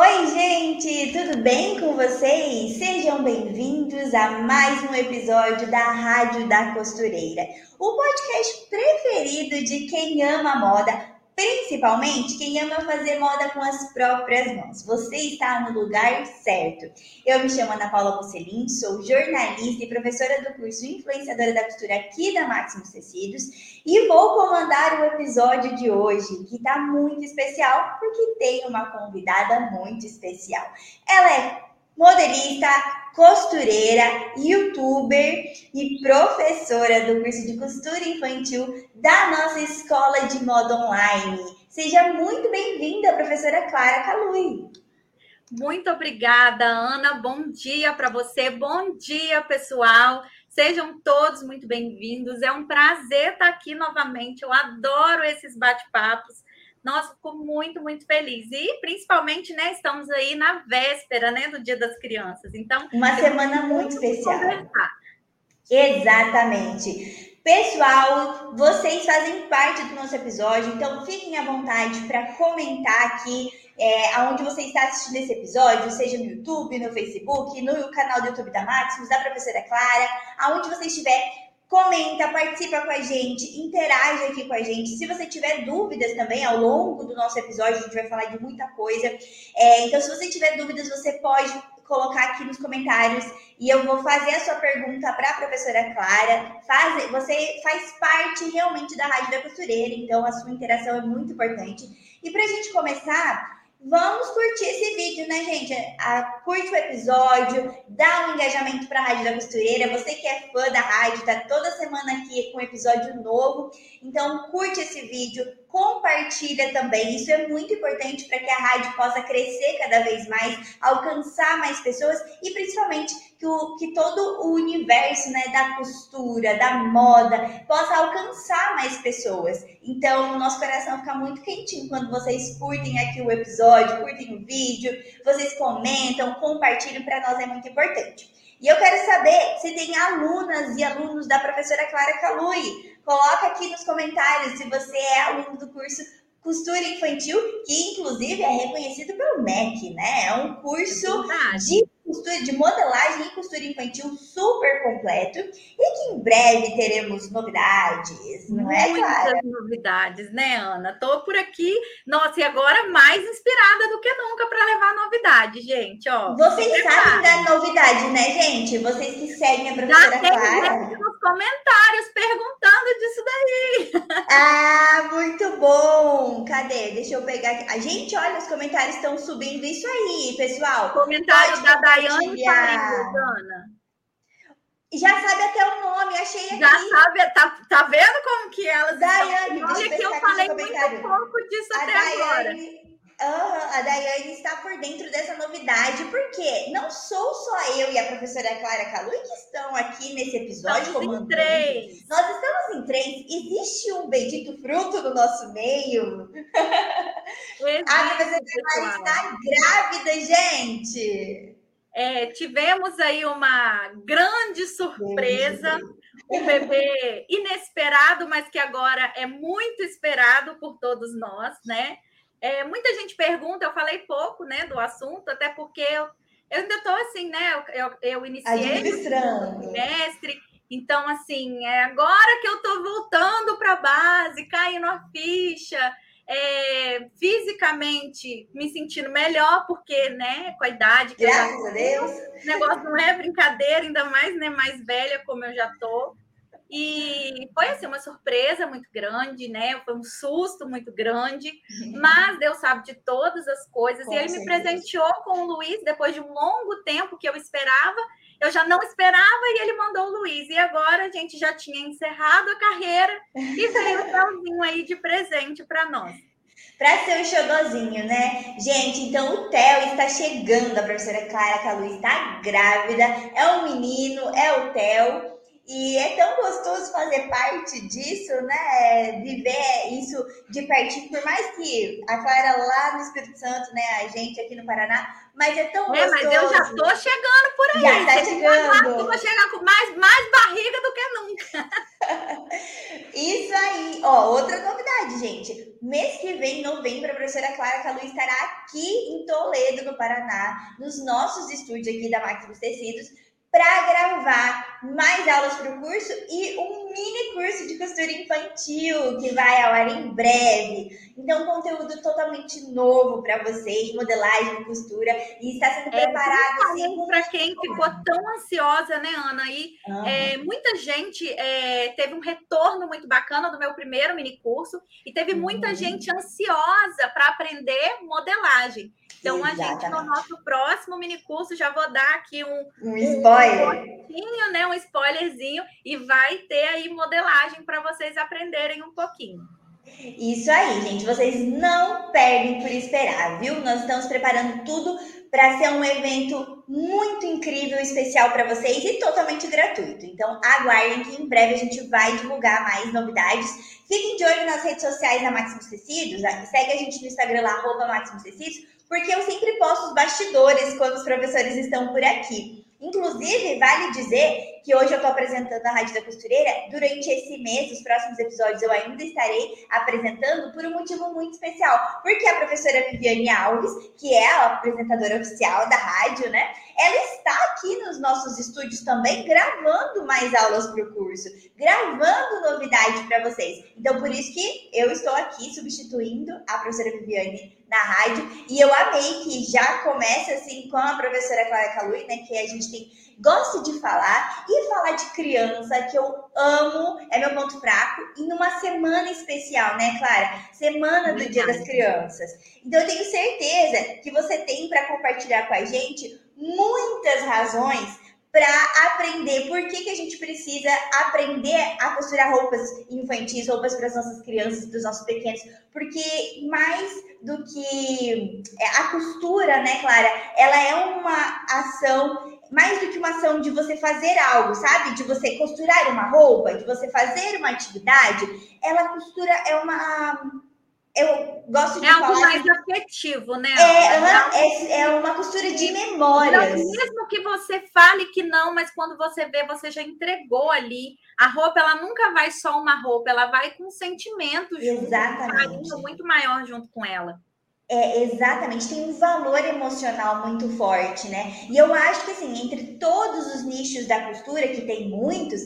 Oi, gente, tudo bem com vocês? Sejam bem-vindos a mais um episódio da Rádio da Costureira, o podcast preferido de quem ama moda, Principalmente quem ama fazer moda com as próprias mãos. Você está no lugar certo. Eu me chamo Ana Paula Mocelin, sou jornalista e professora do curso Influenciadora da Costura aqui da Máximos Tecidos e vou comandar o episódio de hoje, que está muito especial porque tem uma convidada muito especial. Ela é modelista, costureira, youtuber e professora do curso de costura infantil da nossa escola de moda online. Seja muito bem-vinda, professora Clara Calui. Muito obrigada, Ana. Bom dia para você. Bom dia, pessoal. Sejam todos muito bem-vindos. É um prazer estar aqui novamente. Eu adoro esses bate-papos nossa, ficou muito, muito feliz. E principalmente, né, estamos aí na véspera, né, do Dia das Crianças. Então, uma semana muito especial. Conversar. Exatamente. Pessoal, vocês fazem parte do nosso episódio, então fiquem à vontade para comentar aqui é, aonde você está assistindo esse episódio, seja no YouTube, no Facebook, no canal do YouTube da Maximus, da professora Clara, aonde você estiver, comenta, participa com a gente, interage aqui com a gente. Se você tiver dúvidas também ao longo do nosso episódio, a gente vai falar de muita coisa. É, então, se você tiver dúvidas, você pode colocar aqui nos comentários e eu vou fazer a sua pergunta para a professora Clara. Faz, você faz parte realmente da Rádio da Costureira, então a sua interação é muito importante. E para a gente começar, Vamos curtir esse vídeo, né, gente? A, curte o episódio, dá um engajamento para a Rádio da Costureira. Você que é fã da rádio, tá toda semana aqui com episódio novo. Então, curte esse vídeo, compartilha também. Isso é muito importante para que a rádio possa crescer cada vez mais, alcançar mais pessoas e principalmente que, o, que todo o universo né, da costura, da moda, possa alcançar mais pessoas. Então, o nosso coração fica muito quentinho quando vocês curtem aqui o episódio, curtem o vídeo, vocês comentam, compartilham, para nós é muito importante. E eu quero saber se tem alunas e alunos da professora Clara Calui. Coloca aqui nos comentários se você é aluno do curso Costura Infantil, que inclusive é reconhecido pelo MEC, né? É um curso é de costura, de modelagem e costura infantil super completo e que em breve teremos novidades, não é, Muitas novidades, né, Ana? Tô por aqui, nossa, e agora mais inspirada do que nunca para levar novidade, gente, ó. Vocês sabem da novidade, né, gente? Vocês que seguem a professora Já tem Clara. nos comentários perguntando disso daí. Ah, muito bom! Cadê? Deixa eu pegar aqui. A gente, olha, os comentários estão subindo isso aí, pessoal. Comentário da Daiane Ana. Já sabe até o nome, achei aqui. Já sabe, tá, tá vendo como que elas Daiane, Olha que eu falei muito pouco disso a até Daiane, agora. Uhum, a Daiane está por dentro dessa novidade, porque não sou só eu e a professora Clara Calui que estão aqui nesse episódio. Estamos em três. Nós estamos em três. Existe um bendito fruto no nosso meio. Existe, a professora Clara está grávida, gente. É, tivemos aí uma grande surpresa, um bebê inesperado, mas que agora é muito esperado por todos nós, né? É, muita gente pergunta, eu falei pouco, né, do assunto, até porque eu, eu ainda estou assim, né? Eu, eu iniciei o mestre, então assim, é agora que eu estou voltando para a base, caindo a ficha é, fisicamente me sentindo melhor, porque, né, com a idade que Graças eu já... a Deus. O negócio não é brincadeira, ainda mais, né, mais velha como eu já tô. E foi assim uma surpresa muito grande, né? Foi um susto muito grande, uhum. mas Deus sabe de todas as coisas. Com e ele certeza. me presenteou com o Luiz depois de um longo tempo que eu esperava. Eu já não esperava e ele mandou o Luiz. E agora a gente já tinha encerrado a carreira e veio o Thelzinho aí de presente para nós. Para ser o xodozinho, né? Gente, então o Theo está chegando, a professora Clara Calu está grávida, é um menino, é o Theo. E é tão gostoso fazer parte disso, né? Viver isso de pertinho, por mais que a Clara lá no Espírito Santo, né? A gente aqui no Paraná, mas é tão é, gostoso. mas eu já tô chegando por aí. Já tá chegando. Eu vou chegar com mais, mais barriga do que nunca. Isso aí. Ó, outra novidade, gente. Mês que vem, em novembro, a professora Clara Calu estará aqui em Toledo, no Paraná, nos nossos estúdios aqui da Maximus Tecidos para gravar mais aulas para o curso e um mini curso de costura infantil que vai ao ar em breve. Então, conteúdo totalmente novo para vocês, modelagem, costura, e está sendo é, preparado assim, para quem ficou tão ansiosa, né, Ana? E uhum. é, muita gente é, teve um retorno muito bacana do meu primeiro mini curso e teve muita uhum. gente ansiosa para aprender modelagem. Então, Exatamente. a gente, no nosso próximo mini curso, já vou dar aqui um, um spoiler. Um, né, um spoilerzinho, e vai ter aí modelagem para vocês aprenderem um pouquinho. Isso aí, gente. Vocês não perdem por esperar, viu? Nós estamos preparando tudo para ser um evento muito incrível, especial para vocês e totalmente gratuito. Então, aguardem que em breve a gente vai divulgar mais novidades. Fiquem de olho nas redes sociais da Maximus Tecidos. Segue a gente no Instagram lá, arroba Maximus Tecidos porque eu sempre posto os bastidores quando os professores estão por aqui. Inclusive, vale dizer que hoje eu estou apresentando a Rádio da Costureira. Durante esse mês, os próximos episódios, eu ainda estarei apresentando por um motivo muito especial. Porque a professora Viviane Alves, que é a apresentadora oficial da rádio, né? Ela está aqui nos nossos estúdios também, gravando mais aulas para o curso, gravando novidade para vocês. Então, por isso que eu estou aqui substituindo a professora Viviane na rádio. E eu amei que já começa assim com a professora Clara Calui, né? Que a gente tem gosto de falar e falar de criança, que eu amo, é meu ponto fraco, e numa semana especial, né, Clara? Semana do Dia das Crianças. Então eu tenho certeza que você tem para compartilhar com a gente muitas razões para aprender por que, que a gente precisa aprender a costurar roupas infantis, roupas para as nossas crianças, para os nossos pequenos, porque mais do que é, a costura, né, Clara, ela é uma ação mais do que uma ação de você fazer algo, sabe? De você costurar uma roupa, de você fazer uma atividade, ela costura é uma eu gosto de é algo falar mais de... afetivo, né? É, é, é, uma costura de memórias. mesmo que você fale que não, mas quando você vê, você já entregou ali. A roupa, ela nunca vai só uma roupa, ela vai com um sentimento junto, Exatamente. um carinho muito maior junto com ela. É, exatamente, tem um valor emocional muito forte, né? E eu acho que, assim, entre todos os nichos da costura, que tem muitos,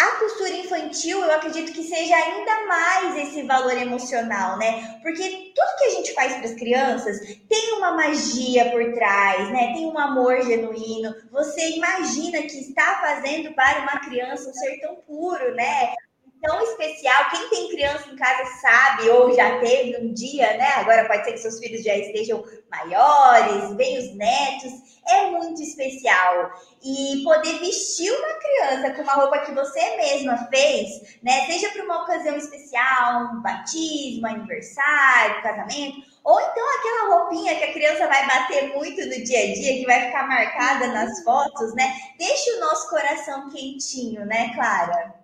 a costura infantil, eu acredito que seja ainda mais esse valor emocional, né? Porque tudo que a gente faz para as crianças tem uma magia por trás, né? Tem um amor genuíno. Você imagina que está fazendo para uma criança um ser tão puro, né? Tão especial. Quem tem criança em casa sabe, ou já teve um dia, né? Agora pode ser que seus filhos já estejam maiores, vem os netos. É muito especial. E poder vestir uma criança com uma roupa que você mesma fez, né? Seja para uma ocasião especial, um batismo, aniversário, casamento, ou então aquela roupinha que a criança vai bater muito no dia a dia, que vai ficar marcada nas fotos, né? Deixa o nosso coração quentinho, né, Clara?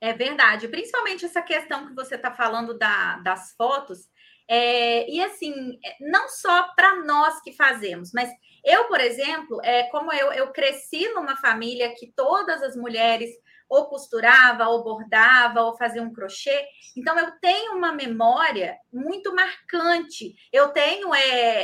É verdade, principalmente essa questão que você está falando da, das fotos. É, e assim, é, não só para nós que fazemos, mas eu, por exemplo, é, como eu, eu cresci numa família que todas as mulheres ou costurava, ou bordava, ou fazia um crochê. Então, eu tenho uma memória muito marcante. Eu tenho é,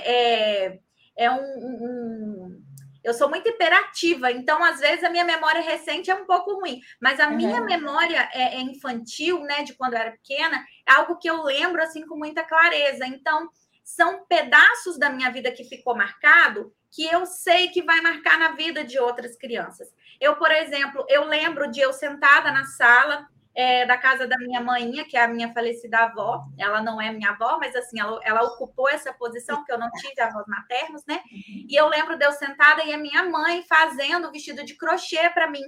é, é um, um, eu sou muito hiperativa, então às vezes a minha memória recente é um pouco ruim, mas a uhum. minha memória é, é, infantil, né, de quando eu era pequena, é algo que eu lembro assim com muita clareza. Então, são pedaços da minha vida que ficou marcado que eu sei que vai marcar na vida de outras crianças. Eu, por exemplo, eu lembro de eu sentada na sala é, da casa da minha mãinha, que é a minha falecida avó. Ela não é minha avó, mas assim, ela, ela ocupou essa posição, porque eu não tive avós maternos, né? Uhum. E eu lembro de eu sentada e a minha mãe fazendo o vestido de crochê para mim.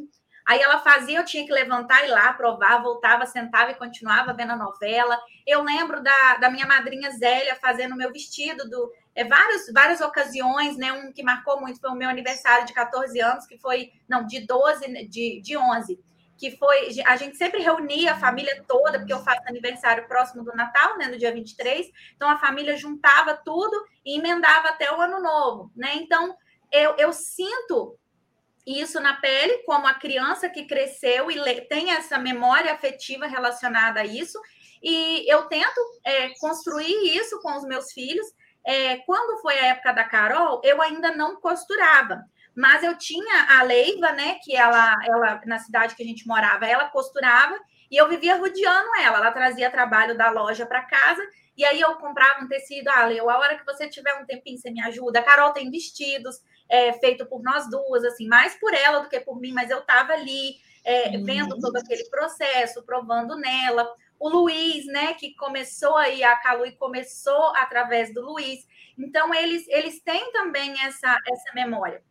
Aí ela fazia, eu tinha que levantar e ir lá, provar, voltava, sentava e continuava vendo a novela. Eu lembro da, da minha madrinha Zélia fazendo o meu vestido, do, é, vários, várias ocasiões, né? Um que marcou muito foi o meu aniversário de 14 anos, que foi, não, de 12, de, de 11 que foi. A gente sempre reunia a família toda, porque eu faço aniversário próximo do Natal, né? No dia 23. Então a família juntava tudo e emendava até o ano novo, né? Então eu, eu sinto isso na pele, como a criança que cresceu e tem essa memória afetiva relacionada a isso. E eu tento é, construir isso com os meus filhos. É, quando foi a época da Carol, eu ainda não costurava. Mas eu tinha a Leiva, né? Que ela, ela, na cidade que a gente morava, ela costurava e eu vivia rodeando ela. Ela trazia trabalho da loja para casa e aí eu comprava um tecido. Ah, Leo, a hora que você tiver um tempinho, você me ajuda. A Carol tem vestidos é, feito por nós duas, assim, mais por ela do que por mim, mas eu estava ali é, uhum. vendo todo aquele processo, provando nela. O Luiz, né, que começou aí, a Calui começou através do Luiz. Então, eles, eles têm também essa, essa memória.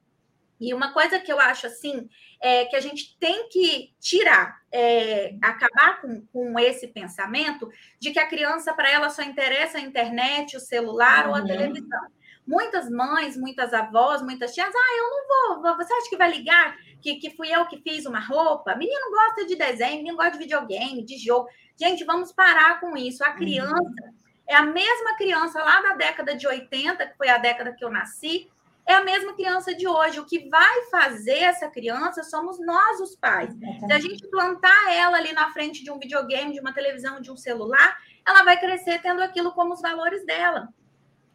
E uma coisa que eu acho assim é que a gente tem que tirar, é, acabar com, com esse pensamento de que a criança, para ela, só interessa a internet, o celular uhum. ou a uhum. televisão. Muitas mães, muitas avós, muitas tias, ah, eu não vou, você acha que vai ligar que, que fui eu que fiz uma roupa? Menino gosta de desenho, menino gosta de videogame, de jogo. Gente, vamos parar com isso. A criança uhum. é a mesma criança lá da década de 80, que foi a década que eu nasci, é a mesma criança de hoje. O que vai fazer essa criança somos nós, os pais. Se a gente plantar ela ali na frente de um videogame, de uma televisão, de um celular, ela vai crescer tendo aquilo como os valores dela.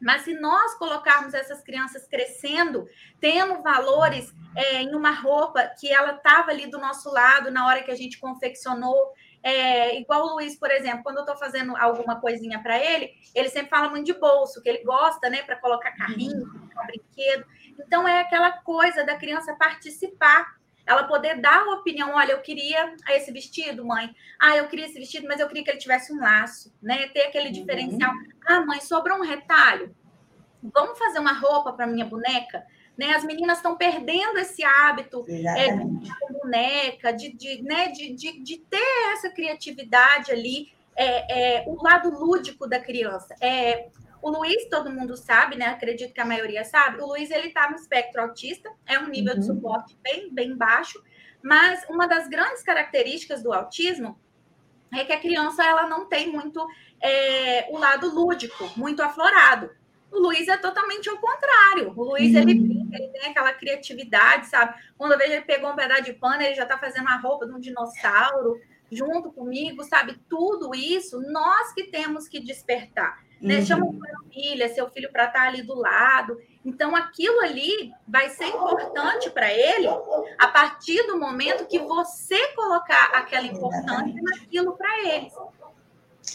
Mas se nós colocarmos essas crianças crescendo, tendo valores é, em uma roupa que ela estava ali do nosso lado na hora que a gente confeccionou, é, igual o Luiz, por exemplo, quando eu estou fazendo alguma coisinha para ele, ele sempre fala muito de bolso, que ele gosta, né, para colocar carrinho, um brinquedo. Então, é aquela coisa da criança participar, ela poder dar a opinião: olha, eu queria esse vestido, mãe. Ah, eu queria esse vestido, mas eu queria que ele tivesse um laço, né? Ter aquele uhum. diferencial. Ah, mãe, sobrou um retalho. Vamos fazer uma roupa para minha boneca? Né? As meninas estão perdendo esse hábito é, de boneca, de, de, né? de, de, de ter essa criatividade ali, é, é, o lado lúdico da criança. É, o Luiz, todo mundo sabe, né? Acredito que a maioria sabe. O Luiz ele está no espectro autista, é um nível uhum. de suporte bem, bem baixo, mas uma das grandes características do autismo é que a criança ela não tem muito é, o lado lúdico, muito aflorado. O Luiz é totalmente ao contrário. O Luiz, uhum. ele, ele tem aquela criatividade, sabe? Quando eu vejo ele pegou um pedaço de pano, ele já está fazendo a roupa de um dinossauro junto comigo, sabe? Tudo isso nós que temos que despertar. Né? Uhum. Chama sua filha, seu filho para estar tá ali do lado. Então, aquilo ali vai ser importante para ele a partir do momento que você colocar aquela importância naquilo para eles.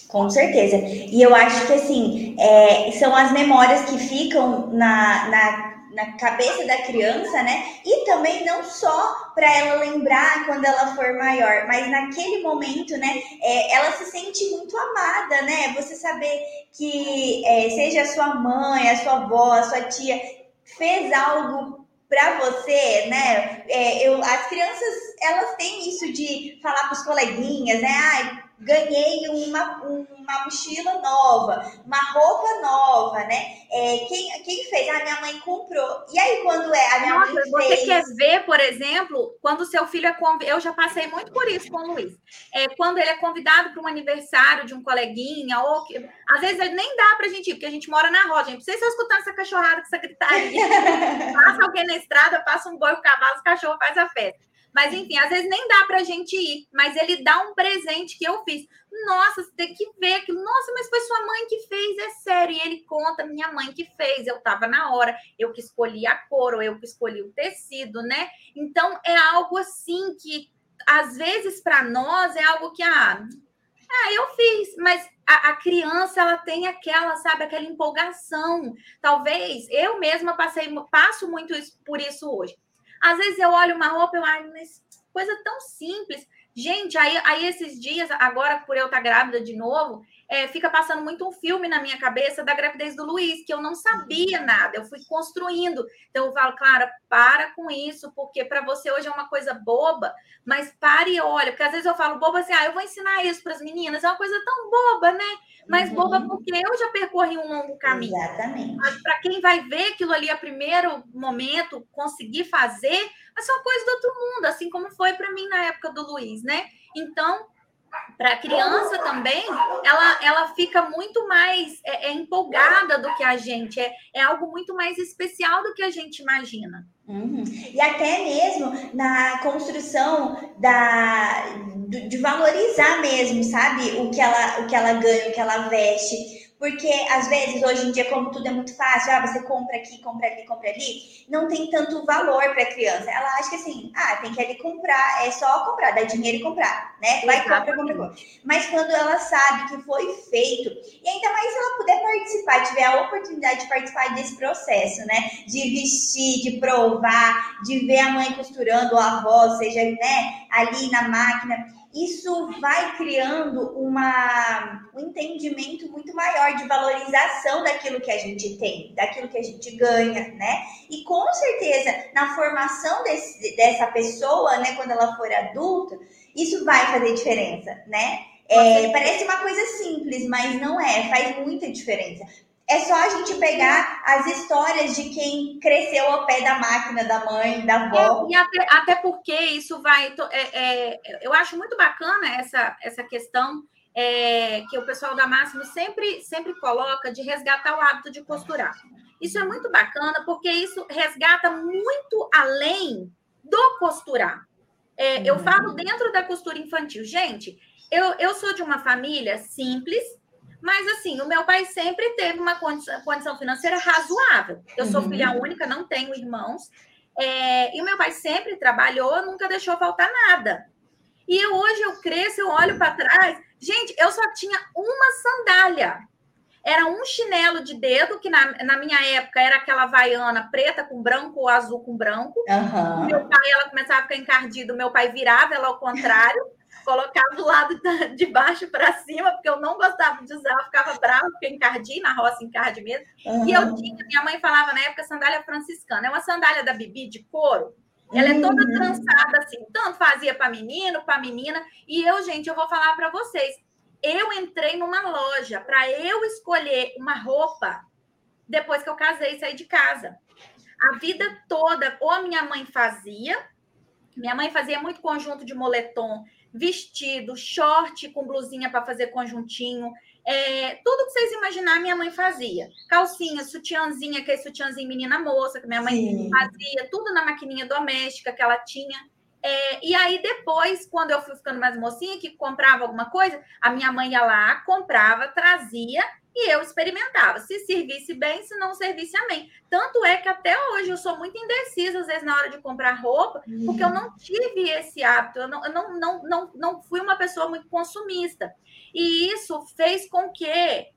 Com certeza. E eu acho que, assim, é, são as memórias que ficam na, na, na cabeça da criança, né? E também não só para ela lembrar quando ela for maior, mas naquele momento, né? É, ela se sente muito amada, né? Você saber que, é, seja a sua mãe, a sua avó, a sua tia, fez algo para você, né? É, eu, as crianças, elas têm isso de falar para os coleguinhas, né? Ai, ganhei uma, uma mochila nova, uma roupa nova, né? É, quem, quem fez? A minha mãe comprou. E aí, quando é a minha Nossa, mãe você fez... quer ver, por exemplo, quando seu filho é convidado. Eu já passei muito por isso com o Luiz. É, quando ele é convidado para um aniversário de um coleguinha, ou que... às vezes nem dá para a gente ir, porque a gente mora na roda. Gente, vocês estão escutando essa cachorrada, essa gritaria. passa alguém na estrada, passa um boi, o cavalo, o cachorro faz a festa. Mas, enfim, às vezes nem dá para a gente ir, mas ele dá um presente que eu fiz. Nossa, você tem que ver aquilo. Nossa, mas foi sua mãe que fez, é sério. E ele conta, minha mãe que fez, eu estava na hora, eu que escolhi a cor, ou eu que escolhi o tecido, né? Então, é algo assim que, às vezes, para nós, é algo que, ah, ah, eu fiz, mas a, a, criança ela tem aquela, sabe, aquela empolgação. Talvez eu mesma passei, passo muito isso, por isso hoje. Às vezes eu olho uma roupa, eu acho, mas coisa tão simples. Gente, aí, aí esses dias, agora por eu estar grávida de novo, é, fica passando muito um filme na minha cabeça da gravidez do Luiz, que eu não sabia nada, eu fui construindo. Então eu falo, Clara, para com isso, porque para você hoje é uma coisa boba, mas pare e olha, porque às vezes eu falo boba assim, ah, eu vou ensinar isso para as meninas, é uma coisa tão boba, né? Mas uhum. boba porque eu já percorri um longo caminho. Exatamente. Mas para quem vai ver aquilo ali a primeiro momento, conseguir fazer, é só coisa do outro mundo, assim como foi para mim na época do Luiz, né? Então, para a criança também, ela, ela fica muito mais é, é, empolgada do que a gente, é, é algo muito mais especial do que a gente imagina. Uhum. E até mesmo na construção da, de valorizar mesmo, sabe? O que ela, o que ela ganha, o que ela veste. Porque, às vezes, hoje em dia, como tudo é muito fácil, ah, você compra aqui, compra ali, compra ali, não tem tanto valor para a criança. Ela acha que assim, ah, tem que ali comprar, é só comprar, dar dinheiro e comprar, né? Vai, compra, compra, compra. Mas quando ela sabe que foi feito, e ainda mais se ela puder participar, tiver a oportunidade de participar desse processo, né? De vestir, de provar, de ver a mãe costurando, ou a avó, seja, né, ali na máquina isso vai criando uma, um entendimento muito maior de valorização daquilo que a gente tem, daquilo que a gente ganha, né? E com certeza, na formação desse, dessa pessoa, né, quando ela for adulta, isso vai fazer diferença, né? É, parece uma coisa simples, mas não é, faz muita diferença. É só a gente pegar as histórias de quem cresceu ao pé da máquina da mãe, da avó. É, e até, até, porque isso vai. É, é, eu acho muito bacana essa, essa questão é, que o pessoal da Máximo sempre, sempre coloca de resgatar o hábito de costurar. Isso é muito bacana porque isso resgata muito além do costurar. É, eu uhum. falo dentro da costura infantil. Gente, eu, eu sou de uma família simples mas, assim, o meu pai sempre teve uma condição financeira razoável. Eu sou uhum. filha única, não tenho irmãos. É, e o meu pai sempre trabalhou, nunca deixou faltar nada. E eu, hoje eu cresço, eu olho para trás. Gente, eu só tinha uma sandália. Era um chinelo de dedo, que na, na minha época era aquela vaiana preta com branco ou azul com branco. Uhum. Meu pai, ela começava a ficar encardida, meu pai virava ela ao contrário colocava do lado de baixo para cima, porque eu não gostava de usar, eu ficava brava, porque encardi, na roça encarde mesmo. Uhum. E eu tinha, minha mãe falava na época, sandália franciscana. É uma sandália da Bibi de couro. Ela é toda uhum. trançada assim, tanto fazia para menino, para menina. E eu, gente, eu vou falar para vocês. Eu entrei numa loja para eu escolher uma roupa depois que eu casei e saí de casa. A vida toda, ou a minha mãe fazia, minha mãe fazia muito conjunto de moletom, vestido, short com blusinha para fazer conjuntinho. É, tudo que vocês imaginar, minha mãe fazia. Calcinha, sutiãzinha, que é sutiãzinho menina moça, que minha mãe Sim. fazia, tudo na maquininha doméstica que ela tinha. É, e aí, depois, quando eu fui ficando mais mocinha, que comprava alguma coisa, a minha mãe ia lá, comprava, trazia e eu experimentava. Se servisse bem, se não servisse, amém. Tanto é que até hoje eu sou muito indecisa, às vezes, na hora de comprar roupa, uhum. porque eu não tive esse hábito, eu, não, eu não, não, não, não fui uma pessoa muito consumista. E isso fez com que é,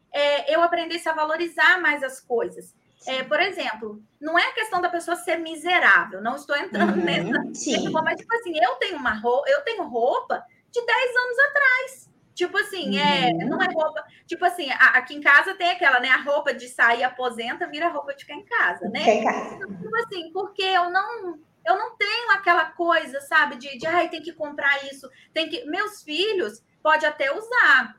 eu aprendesse a valorizar mais as coisas. É, por exemplo, não é questão da pessoa ser miserável, não estou entrando uhum, nessa, sim. mas tipo assim, eu tenho uma roupa, eu tenho roupa de 10 anos atrás. Tipo assim, é, uhum. não é roupa. Tipo assim, aqui em casa tem aquela, né? A roupa de sair aposenta vira roupa de ficar em casa, né? Ficar em casa. Então, tipo assim, porque eu não. Eu não tenho aquela coisa, sabe, de, de ai, tem que comprar isso, tem que. Meus filhos pode até usar,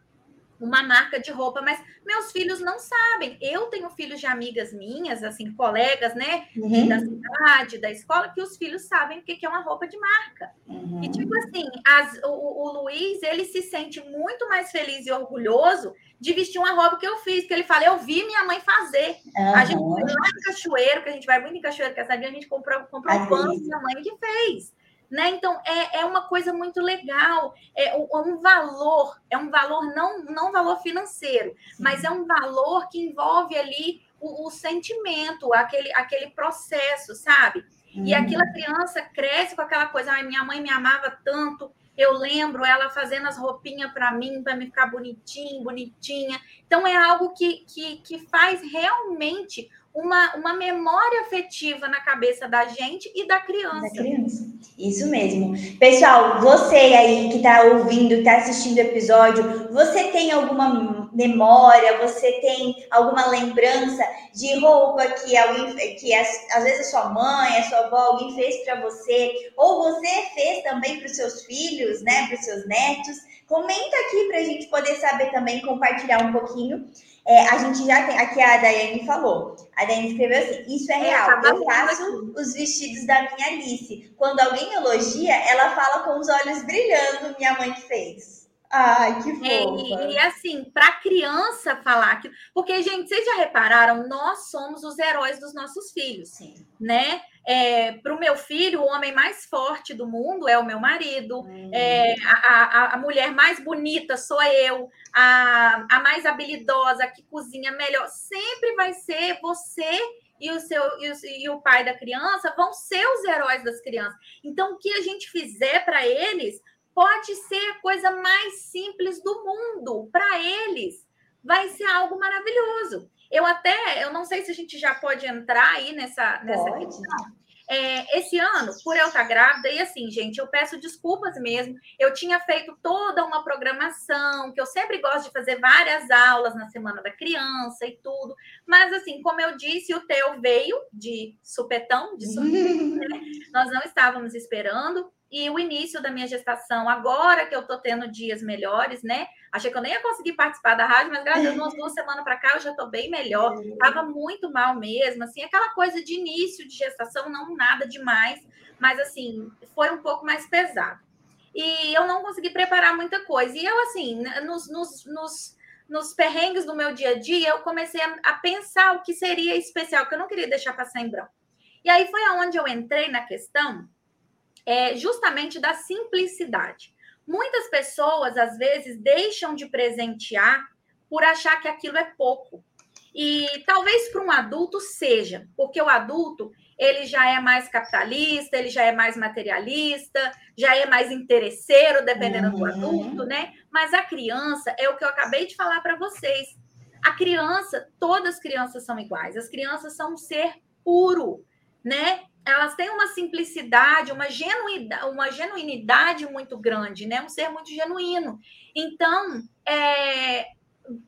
uma marca de roupa, mas meus filhos não sabem. Eu tenho filhos de amigas minhas, assim, colegas, né, uhum. da cidade, da escola, que os filhos sabem o que é uma roupa de marca. Uhum. E, tipo assim, as, o, o, Luiz, ele se sente muito mais feliz e orgulhoso de vestir uma roupa que eu fiz, que ele fala, eu vi minha mãe fazer. Uhum. A gente foi lá em Cachoeiro, que a gente vai muito em Cachoeiro, que essa dia a gente comprou, comprou um pano que minha mãe que fez. Né? Então, é, é uma coisa muito legal, é um valor, é um valor, não, não valor financeiro, Sim. mas é um valor que envolve ali o, o sentimento, aquele, aquele processo, sabe? Uhum. E aquela criança cresce com aquela coisa, ai, minha mãe me amava tanto, eu lembro ela fazendo as roupinhas para mim, para me ficar bonitinho, bonitinha. Então, é algo que, que, que faz realmente uma, uma memória afetiva na cabeça da gente e da criança. Da criança. Isso mesmo. Pessoal, você aí que está ouvindo, está assistindo o episódio, você tem alguma memória, você tem alguma lembrança de roupa que alguém, que às vezes a sua mãe, a sua avó, alguém fez para você, ou você fez também para os seus filhos, né, para os seus netos. Comenta aqui para a gente poder saber também, compartilhar um pouquinho. É, a gente já tem, aqui a Daiane falou, a Daiane escreveu assim, isso é, é real, eu faço os vestidos da minha Alice. Quando alguém elogia, ela fala com os olhos brilhando, minha mãe que fez. Ai, que é, fofa. E, e assim, para criança falar aquilo. Porque, gente, vocês já repararam, nós somos os heróis dos nossos filhos, Sim. né? É, para o meu filho, o homem mais forte do mundo é o meu marido, hum. é, a, a, a, mulher mais bonita sou eu, a, a mais habilidosa, que cozinha melhor, sempre vai ser você e o seu e o, e o pai da criança vão ser os heróis das crianças. Então, o que a gente fizer para eles pode ser a coisa mais simples do mundo. Para eles, vai ser algo maravilhoso. Eu até, eu não sei se a gente já pode entrar aí nessa, nessa questão. É, esse ano, por eu estar grávida, e assim, gente, eu peço desculpas mesmo. Eu tinha feito toda uma programação, que eu sempre gosto de fazer várias aulas na Semana da Criança e tudo. Mas, assim, como eu disse, o Teu veio de supetão, de surpresa, né? Nós não estávamos esperando e o início da minha gestação, agora que eu tô tendo dias melhores, né? Achei que eu nem ia conseguir participar da rádio, mas graças a Deus, umas duas semanas para cá eu já tô bem melhor. Tava muito mal mesmo, assim, aquela coisa de início de gestação, não nada demais, mas assim, foi um pouco mais pesado. E eu não consegui preparar muita coisa. E eu, assim, nos, nos, nos, nos perrengues do meu dia a dia, eu comecei a, a pensar o que seria especial, que eu não queria deixar passar em branco. E aí foi aonde eu entrei na questão é justamente da simplicidade. Muitas pessoas, às vezes, deixam de presentear por achar que aquilo é pouco. E talvez para um adulto seja, porque o adulto ele já é mais capitalista, ele já é mais materialista, já é mais interesseiro, dependendo uhum. do adulto, né? Mas a criança é o que eu acabei de falar para vocês. A criança, todas as crianças são iguais. As crianças são um ser puro, né? Elas têm uma simplicidade, uma genuidade, uma genuinidade muito grande, né? Um ser muito genuíno. Então, é,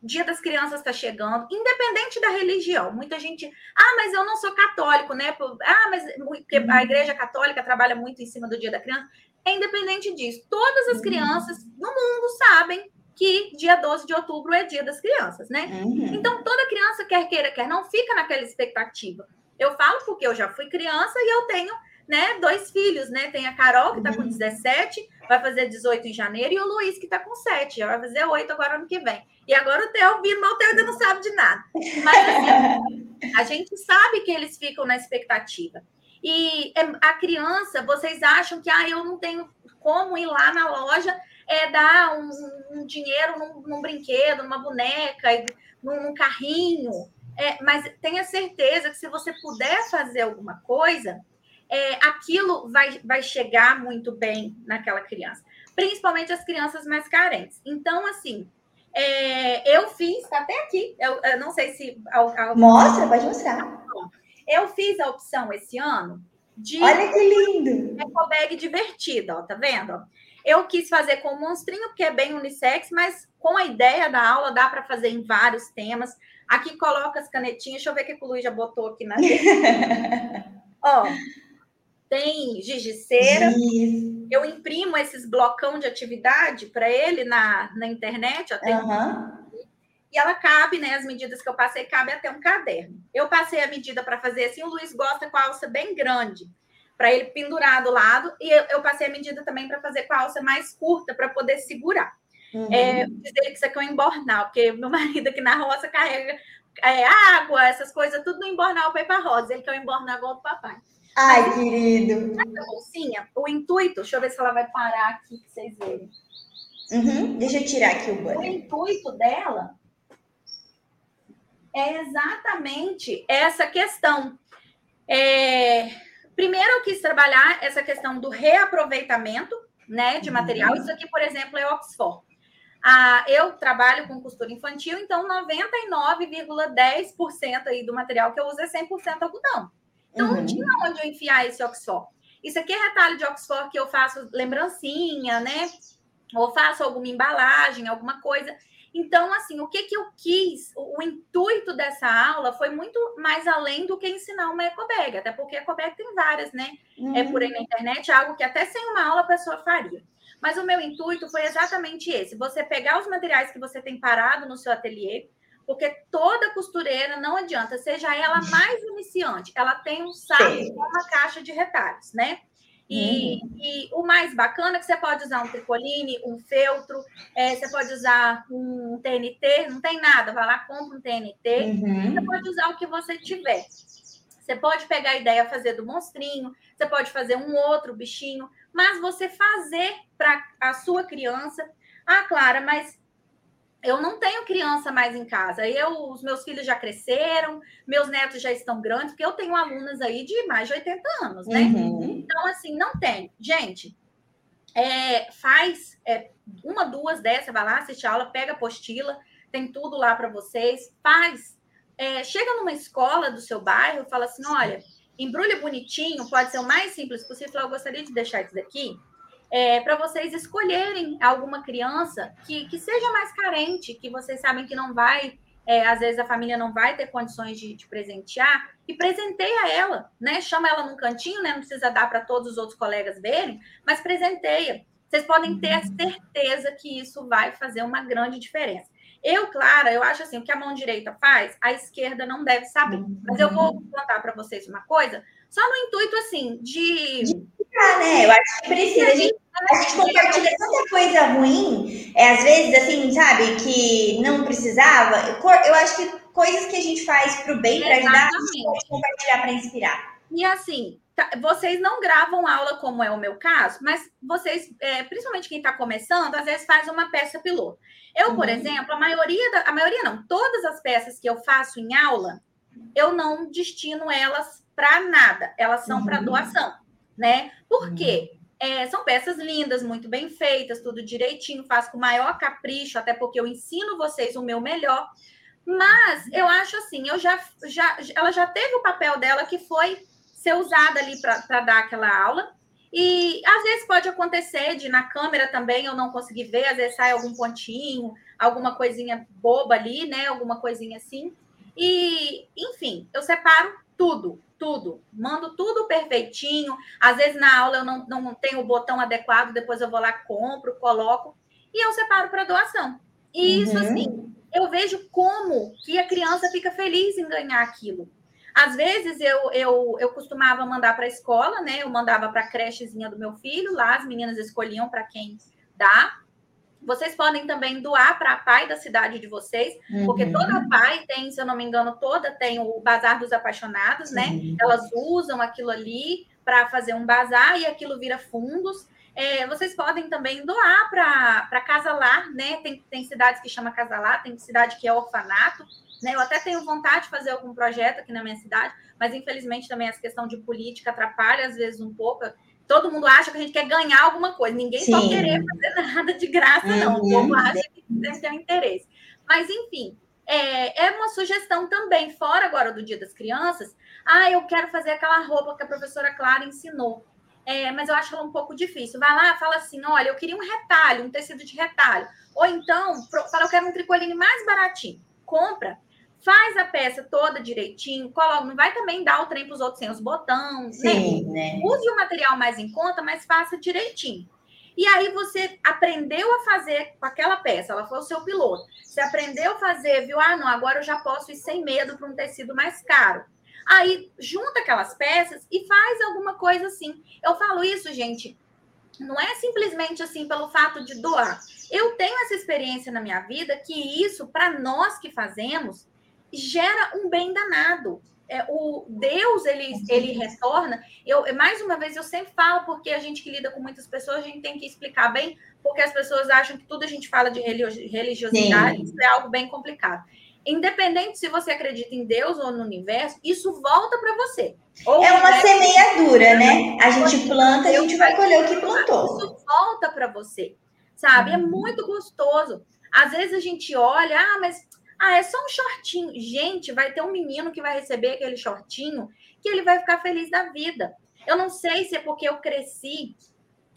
Dia das Crianças está chegando, independente da religião. Muita gente, ah, mas eu não sou católico, né? Ah, mas a uhum. Igreja Católica trabalha muito em cima do Dia da Criança. É independente disso. Todas as uhum. crianças no mundo sabem que dia 12 de outubro é Dia das Crianças, né? Uhum. Então, toda criança, quer queira, quer não, fica naquela expectativa. Eu falo porque eu já fui criança e eu tenho né, dois filhos, né? Tem a Carol, que está com 17, uhum. vai fazer 18 em janeiro, e o Luiz, que está com 7, já vai fazer 8 agora ano que vem. E agora o Theo vindo, mas o Theo ainda não sabe de nada. Mas assim, a gente sabe que eles ficam na expectativa. E é, a criança, vocês acham que ah, eu não tenho como ir lá na loja é dar um, um dinheiro num, num, brinquedo, numa boneca, num, num carrinho. É, mas tenha certeza que se você puder fazer alguma coisa, é, aquilo vai, vai chegar muito bem naquela criança, principalmente as crianças mais carentes. Então, assim, é, eu fiz, tá até aqui, eu, eu não sei se. A, a, Mostra, pode mostrar. Eu fiz a opção esse ano de. Olha que lindo! Eco bag divertida, ó, tá vendo? Eu quis fazer com o monstrinho, porque é bem unissex, mas com a ideia da aula dá para fazer em vários temas. Aqui coloca as canetinhas. Deixa eu ver o que o Luiz já botou aqui na. Ó, tem gigiceira. Eu imprimo esses blocão de atividade para ele na, na internet. Ó, tem uhum. E ela cabe, né? As medidas que eu passei, cabe até um caderno. Eu passei a medida para fazer assim. O Luiz gosta com a alça bem grande, para ele pendurar do lado. E eu, eu passei a medida também para fazer com a alça mais curta, para poder segurar. Uhum. É, dizer que isso aqui é um embornal, porque meu marido aqui na roça carrega é, água, essas coisas, tudo no embornal para ir para rosa. Ele quer o embornal igual do papai. Ai, Mas, querido. Essa bolsinha, o intuito, deixa eu ver se ela vai parar aqui para vocês verem. Uhum, deixa eu tirar aqui o banho. O intuito dela é exatamente essa questão. É, primeiro, eu quis trabalhar essa questão do reaproveitamento né, de material. Uhum. Isso aqui, por exemplo, é Oxford. Ah, eu trabalho com costura infantil, então 99,10% aí do material que eu uso é 100% algodão. Então uhum. não tinha onde eu enfiar esse Oxford. Isso aqui é retalho de Oxford que eu faço lembrancinha, né? Ou faço alguma embalagem, alguma coisa. Então, assim, o que, que eu quis, o, o, intuito dessa aula foi muito mais além do que ensinar uma ecobag, até porque a ecobag tem várias, né? Uhum. É por aí na internet, algo que até sem uma aula a pessoa faria. Mas o meu intuito foi exatamente esse: você pegar os materiais que você tem parado no seu ateliê, porque toda costureira não adianta, seja ela mais iniciante, ela tem um saco com uma caixa de retalhos, né? E, uhum. e, o mais bacana é que você pode usar um tricoline, um feltro, é, você pode usar um TNT, não tem nada, vai lá, compra um TNT, uhum. você pode usar o que você tiver. Você pode pegar a ideia, fazer do monstrinho, você pode fazer um outro bichinho, mas você fazer para a sua criança. Ah, Clara, mas eu não tenho criança mais em casa. Eu, os meus filhos já cresceram, meus netos já estão grandes, porque eu tenho alunas aí de mais de 80 anos, né? Uhum. Então, assim, não tem. Gente, é, faz é, uma, duas dessas, vai lá, assiste a aula, pega a apostila, tem tudo lá para vocês, faz. É, chega numa escola do seu bairro, fala assim: olha, embrulha bonitinho, pode ser o mais simples possível. Eu gostaria de deixar isso daqui é, para vocês escolherem alguma criança que, que seja mais carente, que vocês sabem que não vai, é, às vezes a família não vai ter condições de, de, presentear, e presenteia ela, né? Chama ela num cantinho, né? Não precisa dar para todos os outros colegas verem, mas presenteia. Vocês podem ter a uhum. certeza que isso vai fazer uma grande diferença. Eu, Clara, eu acho assim, o que a mão direita faz, a esquerda não deve saber. Mas eu vou uhum. contar para vocês uma coisa, só no intuito, assim, de... de ah, né? Eu acho que precisa. A gente, a gente compartilha tanta coisa ruim, é, às vezes, assim, sabe, que não precisava. Eu acho que coisas que a gente faz para o bem, para ajudar, a gente pode compartilhar para inspirar. E assim, vocês não gravam aula como é o meu caso, mas vocês, é, principalmente quem está começando, às vezes faz uma peça piloto. Eu, uhum. por exemplo, a maioria, da, a maioria não, todas as peças que eu faço em aula, eu não destino elas para nada, elas são uhum. para doação, né? Por quê? É, são peças lindas, muito bem feitas, tudo direitinho, faço com o maior capricho, até porque eu ensino vocês o meu melhor. Mas eu acho assim, eu já, já ela já teve o papel dela que foi ser usada ali para dar aquela aula. E às vezes pode acontecer de na câmera também eu não conseguir ver, às vezes sai algum pontinho, alguma coisinha boba ali, né? Alguma coisinha assim. E, enfim, eu separo tudo, tudo. Mando tudo perfeitinho. Às vezes na aula eu não, não tenho o botão adequado, depois eu vou lá, compro, coloco e eu separo para doação. E uhum. isso, assim, eu vejo como que a criança fica feliz em ganhar aquilo. Às vezes eu, eu, eu costumava mandar para a escola, né? Eu mandava para a crechezinha do meu filho, lá as meninas escolhiam para quem dá. Vocês podem também doar para a pai da cidade de vocês, uhum. porque toda pai tem, se eu não me engano, toda tem o Bazar dos Apaixonados, né? Elas usam aquilo ali para fazer um bazar e aquilo vira fundos. É, vocês podem também doar para Casa Lar, né? Tem, tem cidades que chama Casa Lar, tem cidade que é orfanato. Né? Eu até tenho vontade de fazer algum projeto aqui na minha cidade, mas infelizmente também essa questão de política atrapalha às vezes um pouco todo mundo acha que a gente quer ganhar alguma coisa. Ninguém Sim. só querer fazer nada de graça, uhum. não. O povo uhum. acha que deve ter um interesse. Mas, enfim, é, é uma sugestão também, fora agora do Dia das Crianças. Ah, eu quero fazer aquela roupa que a professora Clara ensinou. É, mas eu acho ela um pouco difícil. Vai lá, fala assim: olha, eu queria um retalho, um tecido de retalho. Ou então, fala, eu quero um tricoline mais baratinho. Compra faz a peça toda direitinho, coloca, não vai também dar o trem para os outros sem os botões, né? Sim, né? né? Use o material mais em conta, mas faça direitinho. E aí você aprendeu a fazer com aquela peça, ela foi o seu piloto. Você aprendeu a fazer, viu? Ah, não, agora eu já posso ir sem medo para um tecido mais caro. Aí junta aquelas peças e faz alguma coisa assim. Eu falo isso, gente, não é simplesmente assim pelo fato de doar. Eu tenho essa experiência na minha vida que isso, para nós que fazemos, gera um bem danado. É, o Deus ele, ele retorna. Eu mais uma vez eu sempre falo porque a gente que lida com muitas pessoas a gente tem que explicar bem porque as pessoas acham que tudo a gente fala de religiosidade Sim. isso é algo bem complicado. Independente se você acredita em Deus ou no universo, isso volta para você. Ou é uma semeadura, né? A gente planta, a gente vai colher o que plantou. Isso volta para você, sabe? É uhum. muito gostoso. Às vezes a gente olha, ah, mas ah, é só um shortinho. Gente, vai ter um menino que vai receber aquele shortinho que ele vai ficar feliz da vida. Eu não sei se é porque eu cresci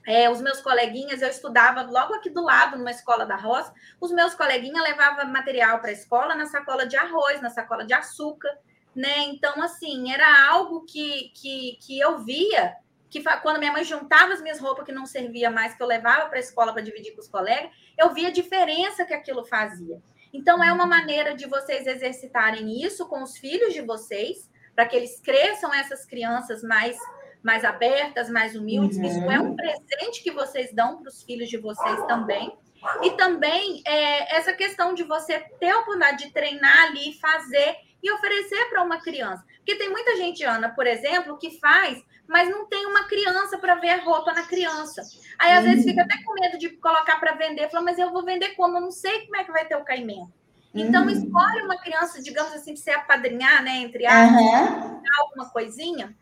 é, os meus coleguinhas, eu estudava logo aqui do lado, numa escola da roça, os meus coleguinhas levavam material para a escola na sacola de arroz, na sacola de açúcar, né? Então, assim, era algo que, que, que eu via, que quando minha mãe juntava as minhas roupas que não servia mais, que eu levava para a escola para dividir com os colegas, eu via a diferença que aquilo fazia. Então, é uma maneira de vocês exercitarem isso com os filhos de vocês, para que eles cresçam essas crianças mais mais abertas, mais humildes. Uhum. Isso é um presente que vocês dão para os filhos de vocês também. E também é, essa questão de você ter a oportunidade de treinar ali, fazer e oferecer para uma criança. Porque tem muita gente, Ana, por exemplo, que faz, mas não tem uma criança para ver a roupa na criança. Aí, às uhum. vezes, fica até com medo de colocar para vender. Fala, mas eu vou vender como? Eu não sei como é que vai ter o caimento. Então, uhum. escolhe uma criança, digamos assim, para você apadrinhar, né? Entre aspas, uhum. alguma coisinha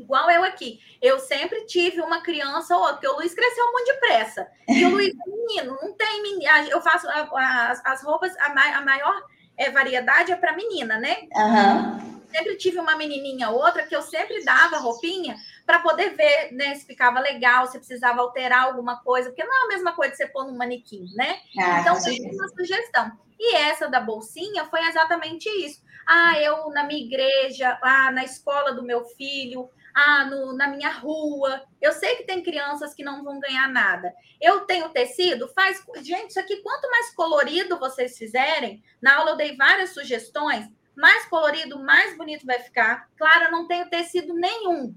igual eu aqui. Eu sempre tive uma criança ou outra, porque o Luiz cresceu muito depressa. E o Luiz é menino, não tem menino. Eu faço as, as roupas, a, a maior é, variedade é para menina, né? Uhum. Sempre tive uma menininha outra que eu sempre dava roupinha para poder ver né, se ficava legal, se precisava alterar alguma coisa, porque não é a mesma coisa de você pôr no manequim, né? Ah, então, foi uma sugestão. E essa da bolsinha foi exatamente isso. Ah, eu na minha igreja, ah, na escola do meu filho, ah, no, na minha rua. Eu sei que tem crianças que não vão ganhar nada. Eu tenho tecido, faz. Gente, isso aqui, quanto mais colorido vocês fizerem, na aula eu dei várias sugestões, mais colorido, mais bonito vai ficar. Claro, eu não tenho tecido nenhum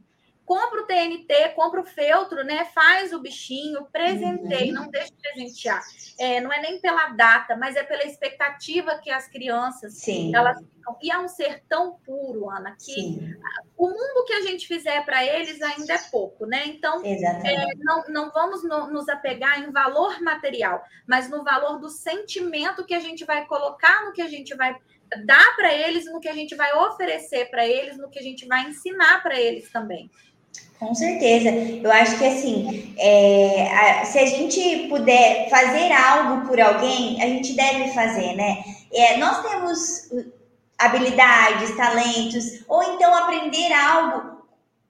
compra o TNT, compra o feltro, né? Faz o bichinho, presenteie, uhum. não deixe de presentear. É, não é nem pela data, mas é pela expectativa que as crianças Sim. elas ficam. E é um ser tão puro, Ana, que Sim. o mundo que a gente fizer para eles ainda é pouco, né? Então, é, não, não vamos no, nos apegar em valor material, mas no valor do sentimento que a gente vai colocar no que a gente vai dar para eles, no que a gente vai oferecer para eles, no que a gente vai ensinar para eles também. Com certeza. Eu acho que assim, é, a, se a gente puder fazer algo por alguém, a gente deve fazer, né? É, nós temos habilidades, talentos, ou então aprender algo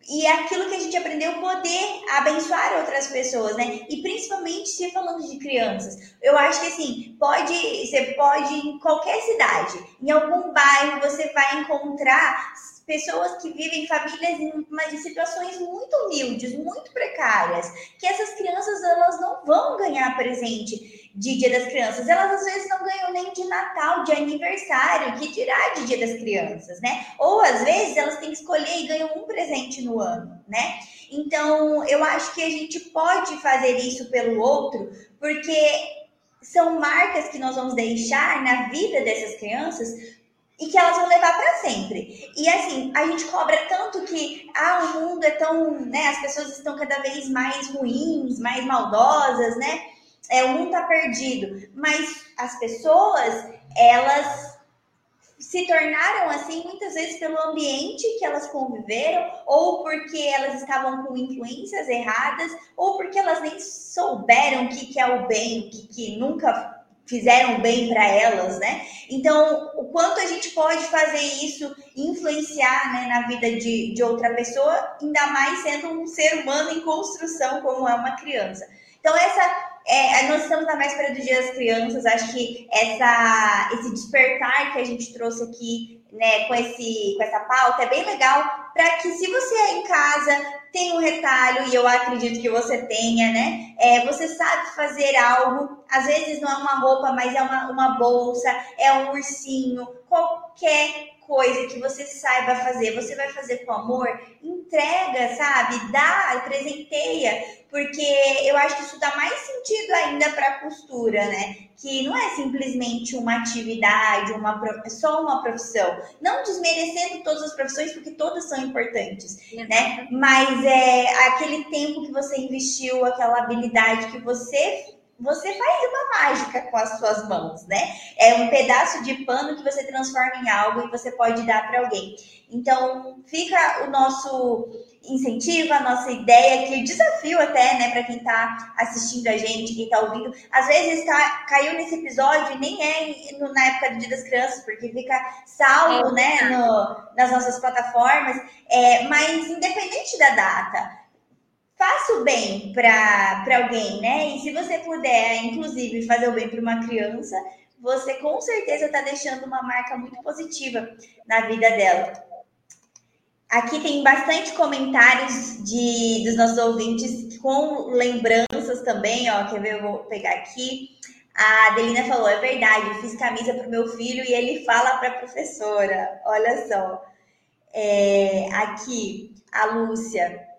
e aquilo que a gente aprendeu poder abençoar outras pessoas, né? E principalmente se falando de crianças. Eu acho que assim, pode, você pode em qualquer cidade, em algum bairro você vai encontrar pessoas que vivem famílias em situações muito humildes, muito precárias, que essas crianças elas não vão ganhar presente de Dia das Crianças, elas às vezes não ganham nem de Natal, de aniversário, que dirá de Dia das Crianças, né? Ou às vezes elas têm que escolher e ganham um presente no ano, né? Então, eu acho que a gente pode fazer isso pelo outro, porque são marcas que nós vamos deixar na vida dessas crianças e que elas vão levar para sempre. E assim, a gente cobra tanto que ah, o mundo é tão, né, as pessoas estão cada vez mais ruins, mais maldosas, né? É, o mundo tá perdido. Mas as pessoas, elas se tornaram assim muitas vezes pelo ambiente que elas conviveram, ou porque elas estavam com influências erradas, ou porque elas nem souberam o que, que é o bem, o que, que nunca fizeram bem para elas, né? Então, o quanto a gente pode fazer isso, influenciar né, na vida de, de outra pessoa, ainda mais sendo um ser humano em construção, como é uma criança. Então, essa é, nós estamos na véspera do Dia das Crianças, acho que essa, esse despertar que a gente trouxe aqui, né, com, esse, com essa pauta é bem legal, para que se você é em casa, tem um retalho, e eu acredito que você tenha, né? É, você sabe fazer algo, às vezes não é uma roupa, mas é uma, uma bolsa, é um ursinho, qualquer coisa que você saiba fazer, você vai fazer com amor, entrega, sabe? Dá, presenteia, porque eu acho que isso dá mais sentido ainda para a costura, né? Que não é simplesmente uma atividade, uma só uma profissão. Não desmerecendo todas as profissões, porque todas são importantes, né? Mas é aquele tempo que você investiu, aquela habilidade que você você faz uma mágica com as suas mãos, né? É um pedaço de pano que você transforma em algo e você pode dar para alguém. Então, fica o nosso incentivo, a nossa ideia, que desafio até, né, para quem está assistindo a gente, quem está ouvindo. Às vezes tá, caiu nesse episódio e nem é no, na época do Dia das Crianças, porque fica salvo, é, né, no, nas nossas plataformas. É, mas independente da data, faça o bem para alguém, né? E se você puder, inclusive, fazer o bem para uma criança, você com certeza está deixando uma marca muito positiva na vida dela. Aqui tem bastante comentários de, dos nossos ouvintes com lembranças também, ó. Quer ver? Eu vou pegar aqui. A Adelina falou: é verdade, eu fiz camisa para o meu filho e ele fala para a professora. Olha só. É, aqui, a Lúcia.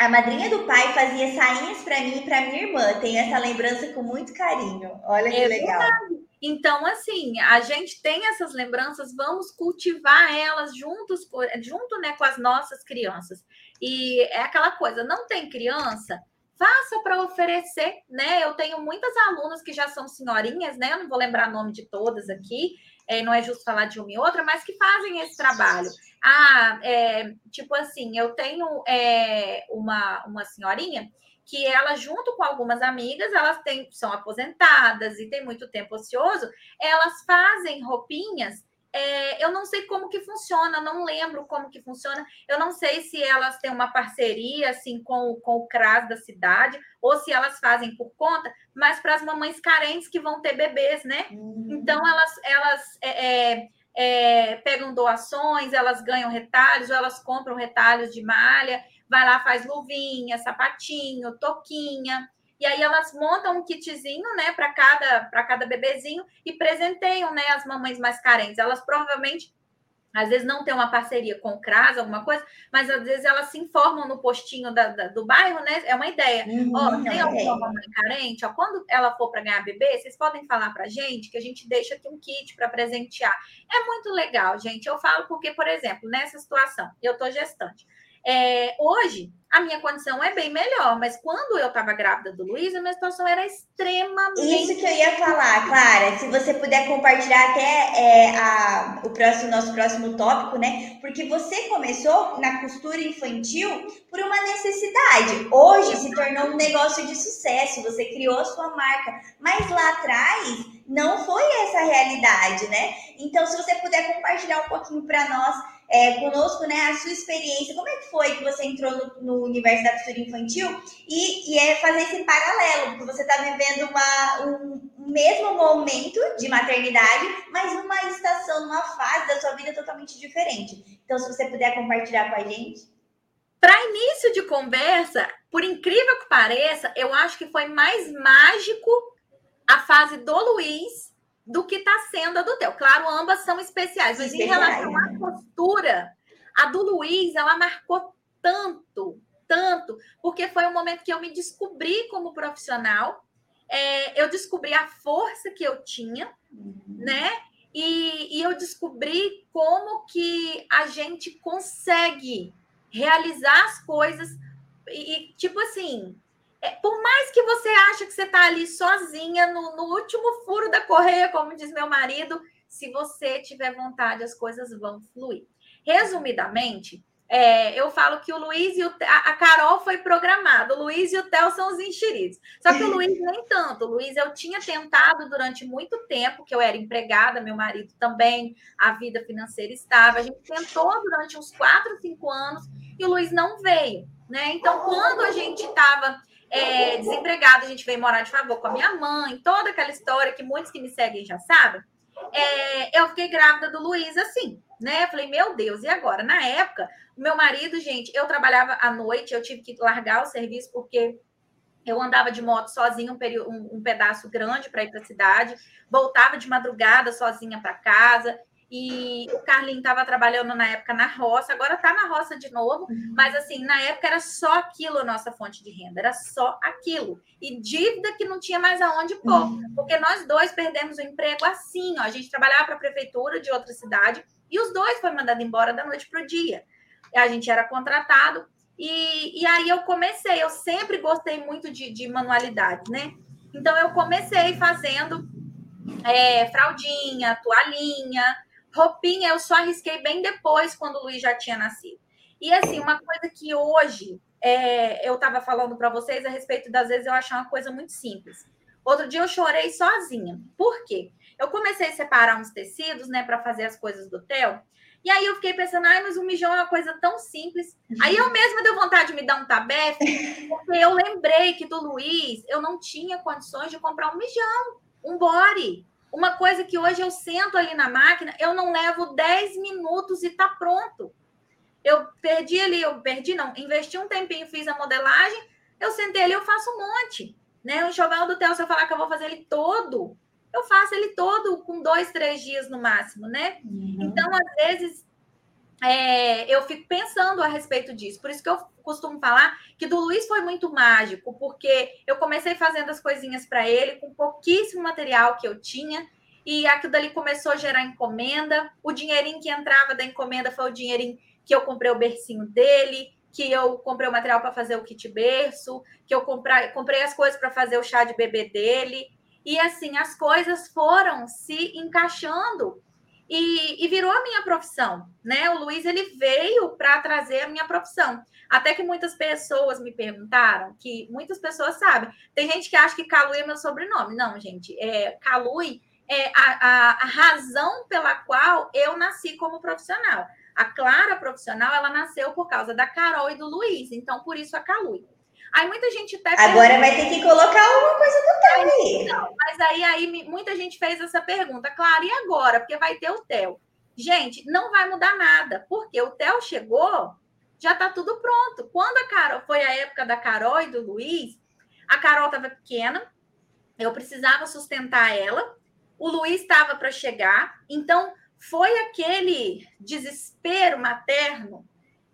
A madrinha do pai fazia sainhas para mim e para minha irmã. Tenho essa lembrança com muito carinho. Olha que é legal. Verdade. Então, assim, a gente tem essas lembranças, vamos cultivar elas juntos, junto né, com as nossas crianças. E é aquela coisa, não tem criança, faça para oferecer, né? Eu tenho muitas alunas que já são senhorinhas, né? Eu não vou lembrar o nome de todas aqui, é, não é justo falar de uma e outra, mas que fazem esse trabalho. Ah, é, tipo assim, eu tenho é, uma, uma senhorinha que ela, junto com algumas amigas, elas têm, são aposentadas e tem muito tempo ocioso, elas fazem roupinhas. É, eu não sei como que funciona, não lembro como que funciona. Eu não sei se elas têm uma parceria assim com, com o CRAS da cidade ou se elas fazem por conta, mas para as mamães carentes que vão ter bebês, né? Uhum. Então elas, elas é, é, é pegam doações, elas ganham retalhos, ou elas compram retalhos de malha vai lá, faz luvinha, sapatinho, toquinha. E aí elas montam um kitzinho, né, para cada para cada bebezinho e presenteiam, né, as mamães mais carentes. Elas provavelmente às vezes não tem uma parceria com o CRAS, alguma coisa, mas às vezes elas se informam no postinho da, da, do bairro, né? É uma ideia. Uhum, ó, tem alguma mamãe carente? Ó, quando ela for para ganhar bebê, vocês podem falar para gente que a gente deixa aqui um kit para presentear. É muito legal, gente. Eu falo porque, por exemplo, nessa situação, eu tô gestante. É, hoje, a minha condição é bem melhor, mas quando eu estava grávida do Luiz, a minha situação era extremamente. Isso que eu ia falar, Clara. Se você puder compartilhar até é, a, o próximo, nosso próximo tópico, né? Porque você começou na costura infantil por uma necessidade. Hoje se tornou um negócio de sucesso, você criou a sua marca. Mas lá atrás não foi essa a realidade, né? Então, se você puder compartilhar um pouquinho para nós é, conosco, né, a sua experiência. Como é que foi que você entrou no, no universo da costura infantil e, e é fazer esse paralelo, porque você está vivendo uma, um, mesmo momento de maternidade, mas uma estação, uma fase da sua vida totalmente diferente. Então, se você puder compartilhar com a gente. Para início de conversa, por incrível que pareça, eu acho que foi mais mágico a fase do Luiz do que está sendo a do Theo. Claro, ambas são especiais, mas em relação à postura, a do Luiz, ela marcou tanto, tanto, porque foi um momento que eu me descobri como profissional, é, eu descobri a força que eu tinha, uhum. né? E, e eu descobri como que a gente consegue realizar as coisas e, tipo assim, por mais que você ache que você está ali sozinha no, no, último furo da correia, como diz meu marido, se você tiver vontade, as coisas vão fluir. Resumidamente, é, eu falo que o Luiz e o, a, a Carol foi programado, o Luiz e o Theo são os enxeridos. Só que o Luiz nem tanto. O Luiz eu tinha tentado durante muito tempo, que eu era empregada, meu marido também, a vida financeira estava. A gente tentou durante uns quatro, cinco anos e o Luiz não veio. Né? Então, quando a gente estava é, desempregada, a gente veio morar de favor com a minha mãe, toda aquela história que muitos que me seguem já sabem. É, eu fiquei grávida do Luiz assim, né? Eu falei, meu Deus, e agora? Na época, o meu marido, gente, eu trabalhava à noite, eu tive que largar o serviço porque eu andava de moto sozinha um, período, um, um pedaço grande para ir para a cidade, voltava de madrugada sozinha para casa. E o Carlinho estava trabalhando na época na roça, agora está na roça de novo, uhum. mas assim, na época era só aquilo a nossa fonte de renda, era só aquilo. E dívida que não tinha mais aonde pôr, uhum. porque nós dois perdemos o emprego assim, ó, a gente trabalhava para a prefeitura de outra cidade e os dois foram mandados embora da noite para o dia. A gente era contratado e, e aí eu comecei, eu sempre gostei muito de, de manualidades, né? Então eu comecei fazendo é, fraldinha, toalhinha, Roupinha eu só arrisquei bem depois, quando o Luiz já tinha nascido. E assim, uma coisa que hoje é, eu estava falando para vocês a respeito das vezes eu achar uma coisa muito simples. Outro dia eu chorei sozinha. Por quê? Eu comecei a separar uns tecidos, né, para fazer as coisas do Theo. E aí eu fiquei pensando, ai, mas o mijão é uma coisa tão simples. Aí eu mesma deu vontade de me dar um tabefe, porque eu lembrei que do Luiz eu não tinha condições de comprar um mijão, um body. Uma coisa que hoje eu sento ali na máquina, eu não levo 10 minutos e tá pronto. Eu perdi ali, eu perdi, não, investi um tempinho, fiz a modelagem, eu sentei ali, eu faço um monte. Né? O enxoval do Theo, se eu falar que eu vou fazer ele todo, eu faço ele todo com dois, três dias no máximo, né? Uhum. Então, às vezes, é, eu fico pensando a respeito disso. Por isso que eu costumo falar que do Luiz foi muito mágico, porque eu comecei fazendo as coisinhas para ele com pouquíssimo material que eu tinha. E aquilo dali começou a gerar encomenda. O dinheirinho que entrava da encomenda foi o dinheirinho que eu comprei o bercinho dele, que eu comprei o material para fazer o kit berço, que eu comprei, comprei as coisas para fazer o chá de bebê dele. E assim, as coisas foram se encaixando e, e virou a minha profissão, né? O Luiz ele veio para trazer a minha profissão. Até que muitas pessoas me perguntaram, que muitas pessoas sabem. Tem gente que acha que Calui é meu sobrenome. Não, gente, é Calui é a, a, a razão pela qual eu nasci como profissional. A Clara profissional, ela nasceu por causa da Carol e do Luiz, então por isso a Calui. Aí muita gente até. Agora vai ter que colocar alguma coisa do Theo aí. Não, mas aí, aí muita gente fez essa pergunta, Clara, e agora? Porque vai ter o Theo. Gente, não vai mudar nada, porque o Theo chegou, já está tudo pronto. Quando a Carol, foi a época da Carol e do Luiz, a Carol estava pequena, eu precisava sustentar ela, o Luiz estava para chegar, então foi aquele desespero materno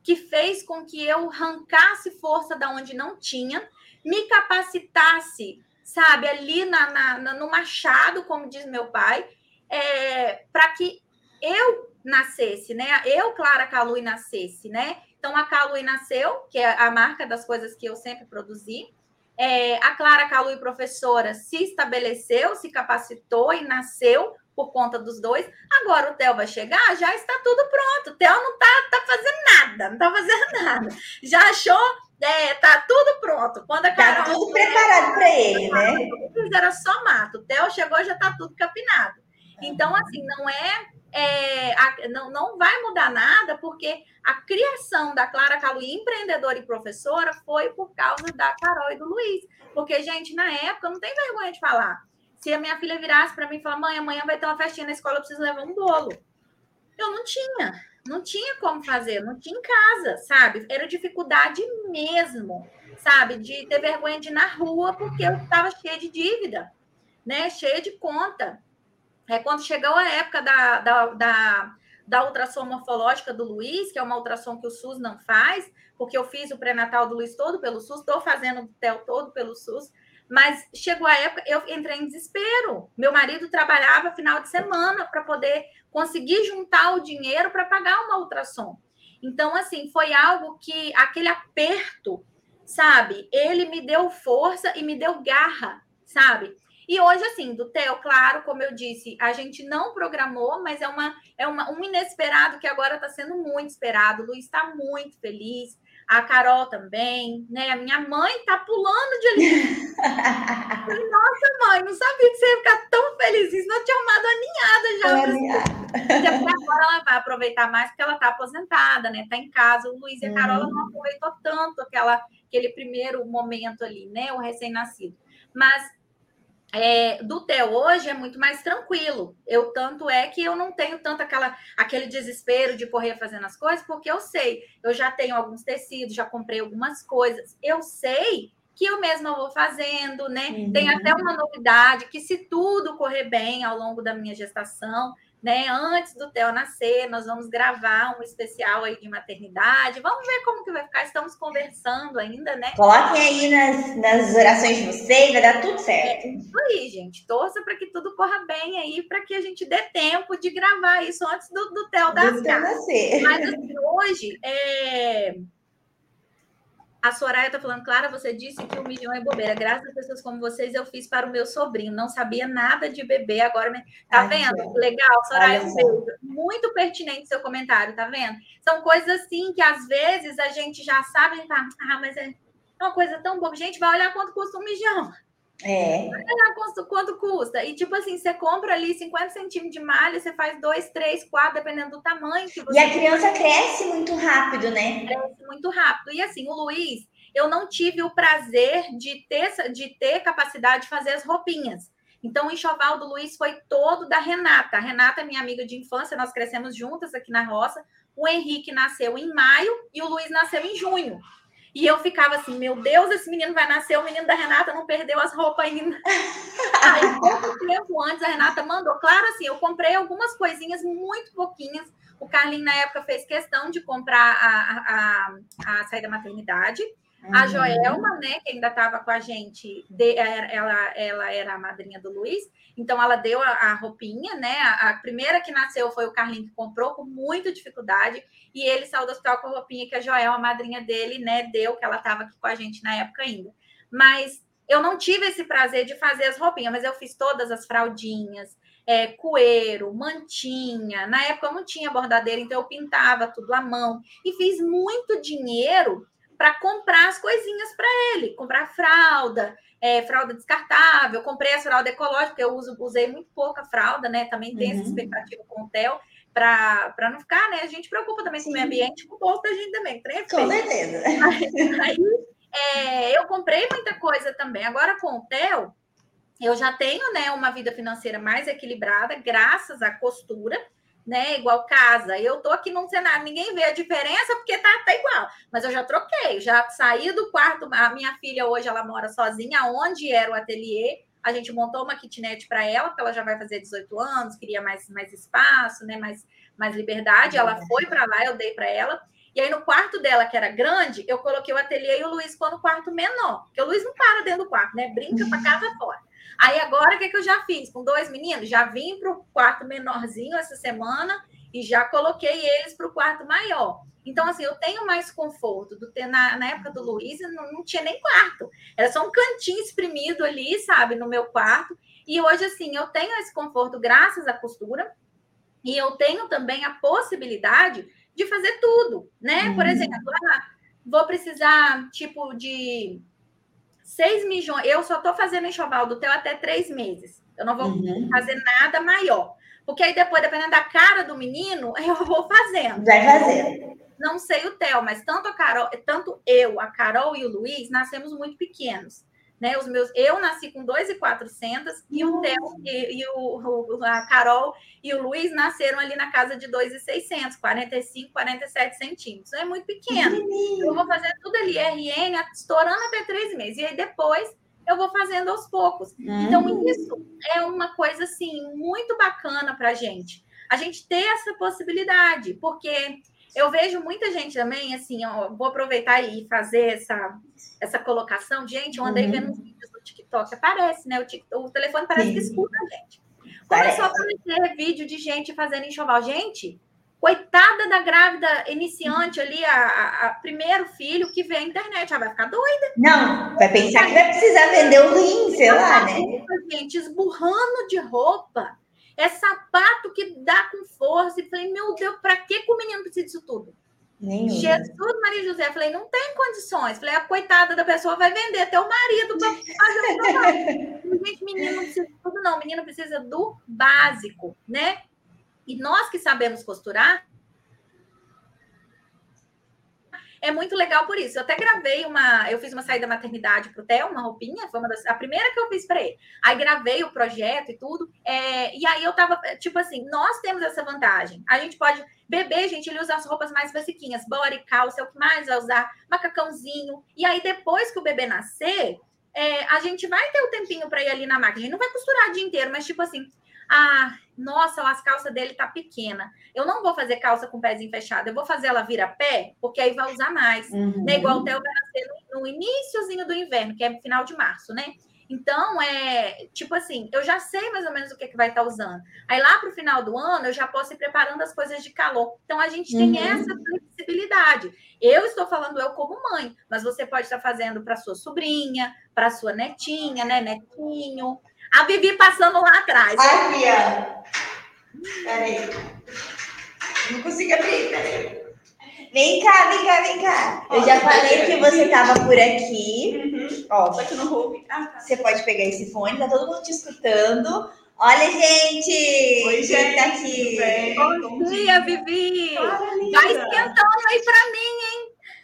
que fez com que eu arrancasse força da onde não tinha, me capacitasse, sabe, ali na, na, no machado, como diz meu pai, é, para que eu nascesse, né? Eu, Clara Calui, nascesse, né? Então, a Calui nasceu, que é a marca das coisas que eu sempre produzi. É, a Clara Calui, professora, se estabeleceu, se capacitou e nasceu por conta dos dois. Agora o Theo vai chegar, já está tudo pronto. O Theo não está tá fazendo nada, não está fazendo nada. Já achou, é, tá tudo pronto. Quando a Carol, tá tudo preparado para ele, né? Era só mato. O Theo chegou, já está tudo capinado. Então, assim, não é, é a, não, não vai mudar nada, porque a criação da Clara Calu, empreendedora e professora, foi por causa da Carol e do Luiz. Porque, gente, na época, não tem vergonha de falar se a minha filha virasse para mim e falar, mãe, amanhã vai ter uma festinha na escola, eu preciso levar um bolo. Eu não tinha, não tinha como fazer, não tinha em casa, sabe? Era dificuldade mesmo, sabe? De ter vergonha de ir na rua, porque eu estava cheia de dívida, né? Cheia de conta. É quando chegou a época da, da, da, da ultrassom morfológica do Luiz, que é uma ultrassom que o SUS não faz, porque eu fiz o pré-natal do Luiz todo pelo SUS, estou fazendo o TEL todo pelo SUS, mas chegou a época, eu entrei em desespero. Meu marido trabalhava final de semana para poder conseguir juntar o dinheiro para pagar uma ultrassom. Então, assim, foi algo que aquele aperto, sabe? Ele me deu força e me deu garra, sabe? E hoje, assim, do Theo, claro, como eu disse, a gente não programou, mas é, uma, é uma, um inesperado que agora está sendo muito esperado. O Luiz está muito feliz a Carol também, né? A minha mãe tá pulando de ali. Nossa, mãe, não sabia que você ia ficar tão feliz. Não tinha arrumado a ninhada já. agora ela vai aproveitar mais porque ela tá aposentada, né? Tá em casa. O Luiz e a Carol uhum. não aproveitou tanto aquela, aquele primeiro momento ali, né? O recém-nascido. Mas é, do Theo hoje é muito mais tranquilo. Eu tanto é que eu não tenho tanto aquela, aquele desespero de correr fazendo as coisas, porque eu sei, eu já tenho alguns tecidos, já comprei algumas coisas. Eu sei que eu mesma vou fazendo, né? Uhum. Tem até uma novidade que se tudo correr bem ao longo da minha gestação, né? Antes do Theo nascer, nós vamos gravar um especial aí de maternidade. Vamos ver como que vai ficar. Estamos conversando ainda, né? Coloquem aí nas, nas orações de vocês, vai dar tudo certo. É isso aí, gente. Torça para que tudo corra bem aí, para que a gente dê tempo de gravar isso antes do, do Theo nascer. Mas assim, hoje, é a Soraya está falando, Clara, você disse que um milhão é bobeira. Graças a pessoas como vocês, eu fiz para o meu sobrinho. Não sabia nada de bebê, agora. Me... Tá Ai, vendo? Gente. Legal, Soraya. Muito pertinente seu comentário, tá vendo? São coisas assim que às vezes a gente já sabe, a gente fala, ah, mas é uma coisa tão boa. Gente, vai olhar quanto custa um mijão. É. Quanto, quanto custa? E tipo assim, você compra ali 50 centímetros de malha, você faz dois, três, quatro, dependendo do tamanho que você. E a criança cresce muito rápido, né? Cresce muito rápido. E assim, o Luiz, eu não tive o prazer de ter, de ter capacidade de fazer as roupinhas. Então, o enxoval do Luiz foi todo da Renata. A Renata é minha amiga de infância, nós crescemos juntas aqui na roça. O Henrique nasceu em maio e o Luiz nasceu em junho. E eu ficava assim, meu Deus, esse menino vai nascer, o menino da Renata não perdeu as roupas ainda. Aí, pouco tempo antes, a Renata mandou. Claro, assim, eu comprei algumas coisinhas, muito pouquinhas. O Carlinho, na época, fez questão de comprar a, a, a saída da maternidade. A uhum. Joelma, né, que ainda estava com a gente, de, ela, ela era a madrinha do Luiz, então ela deu a, a roupinha, né? A, a, primeira que nasceu foi o Carlinho que comprou com muita dificuldade, e ele saiu do hospital com a roupinha que a Joelma, a madrinha dele, né, deu, que ela estava aqui com a gente na época ainda. Mas eu não tive esse prazer de fazer as roupinhas, mas eu fiz todas as fraldinhas, é, coeiro, mantinha. Na época eu não tinha bordadeira, então eu pintava tudo à mão e fiz muito dinheiro para comprar as coisinhas para ele, comprar fralda, é, fralda descartável, comprei a fralda ecológica, eu uso, usei muito pouca fralda, né? Também tem uhum. essa expectativa com o TEL, para não ficar, né? A gente preocupa também Sim. com o meio ambiente, com o bolso da gente também. Com certeza. Aí, aí é, eu comprei muita coisa também. Agora com o TEL, eu já tenho né, uma vida financeira mais equilibrada, graças à costura né? Igual casa. Eu tô aqui num cenário, ninguém vê a diferença porque tá, tá igual. Mas eu já troquei, já saí do quarto. A minha filha hoje ela mora sozinha, onde era o ateliê. A gente montou uma kitnet para ela, porque ela já vai fazer 18 anos, queria mais, mais espaço, né? Mais, mais liberdade. Ela foi para lá, eu dei para ela. E aí, no quarto dela, que era grande, eu coloquei o ateliê e o Luiz ficou no quarto menor. Porque o Luiz não para dentro do quarto, né? Brinca para casa fora. Aí agora o que, que eu já fiz? Com dois meninos, já vim para o quarto menorzinho essa semana e já coloquei eles para o quarto maior. Então, assim, eu tenho mais conforto do ter na, na época do Luiz, não, não tinha nem quarto. Era só um cantinho espremido ali, sabe, no meu quarto. E hoje, assim, eu tenho esse conforto graças à costura. E eu tenho também a possibilidade de fazer tudo, né? Por uhum. exemplo, ah, vou precisar, tipo, de 6 milhões. Eu só estou fazendo enxoval do teu até três meses. Eu não vou uhum. fazer nada maior. Porque aí depois, dependendo da cara do menino, eu vou fazendo. Vai fazer. Não sei o Theo, mas tanto a Carol, tanto eu, a Carol e o Luiz nascemos muito pequenos né? Os meus, eu nasci com 2,400 e o Theo e, e o, a Carol e o Luiz nasceram ali na casa de 2,600, 45, 47 centímetros. É muito pequeno. Eu vou fazer tudo ali, RN, estourando até três meses. E aí depois eu vou fazendo aos poucos. Então, hum. isso é uma coisa assim muito bacana para a gente. A gente ter essa possibilidade, porque eu vejo muita gente também, assim, ó, vou aproveitar e fazer essa, essa colocação. Gente, eu andei uhum. vendo uns vídeos no TikTok, aparece, né? O, TikTok, o telefone parece Sim. que escuta a gente. Começou a aparecer vídeo de gente fazendo enxoval. Gente, coitada da grávida iniciante ali, a, a, a, primeiro filho que vê a internet, ela vai ficar doida. Não, vai pensar que vai precisar vender o rim, sei lá, né? Gente, esburrando de roupa é sapato que dá com força. E falei, meu Deus, para que, que o menino precisa disso tudo? Nenhum. Jesus, Maria José, falei, não tem condições. Falei, a coitada da pessoa vai vender até o marido para fazer o. Gente, menino não precisa de tudo, não. Menino precisa do básico, né? E nós que sabemos costurar, é muito legal por isso. Eu até gravei uma. Eu fiz uma saída maternidade para o Theo, uma roupinha, foi uma das, a primeira que eu fiz para ele. Aí gravei o projeto e tudo. É, e aí eu tava, tipo assim, nós temos essa vantagem. A gente pode. Bebê, gente, ele usa as roupas mais basiquinhas, body, calça, é o que mais vai usar, macacãozinho. E aí, depois que o bebê nascer, é, a gente vai ter o tempinho para ir ali na máquina. A gente não vai costurar o dia inteiro, mas tipo assim, ah, nossa, as calças dele tá pequena. Eu não vou fazer calça com pezinho fechado, eu vou fazer ela vir a pé, porque aí vai usar mais. Uhum. Né? Igual o Theo vai nascer no, no iníciozinho do inverno, que é final de março, né? Então, é tipo assim, eu já sei mais ou menos o que, é que vai estar tá usando. Aí lá para o final do ano, eu já posso ir preparando as coisas de calor. Então, a gente tem uhum. essa flexibilidade. Eu estou falando eu como mãe, mas você pode estar fazendo para sua sobrinha, para sua netinha, né, netinho. A Vivi passando lá atrás. Aqui, ó. Peraí. Não consigo abrir, peraí. Vem cá, vem cá, vem cá. Eu já falei que você estava por aqui. Uhum. Ó, Só que no roube. Ah, tá. você pode pegar esse fone, tá todo mundo te escutando. Olha, gente! Oi, Quem gente. tá aqui? bem? Bom dia, Vivi! Linda. Vai esquentando aí pra mim.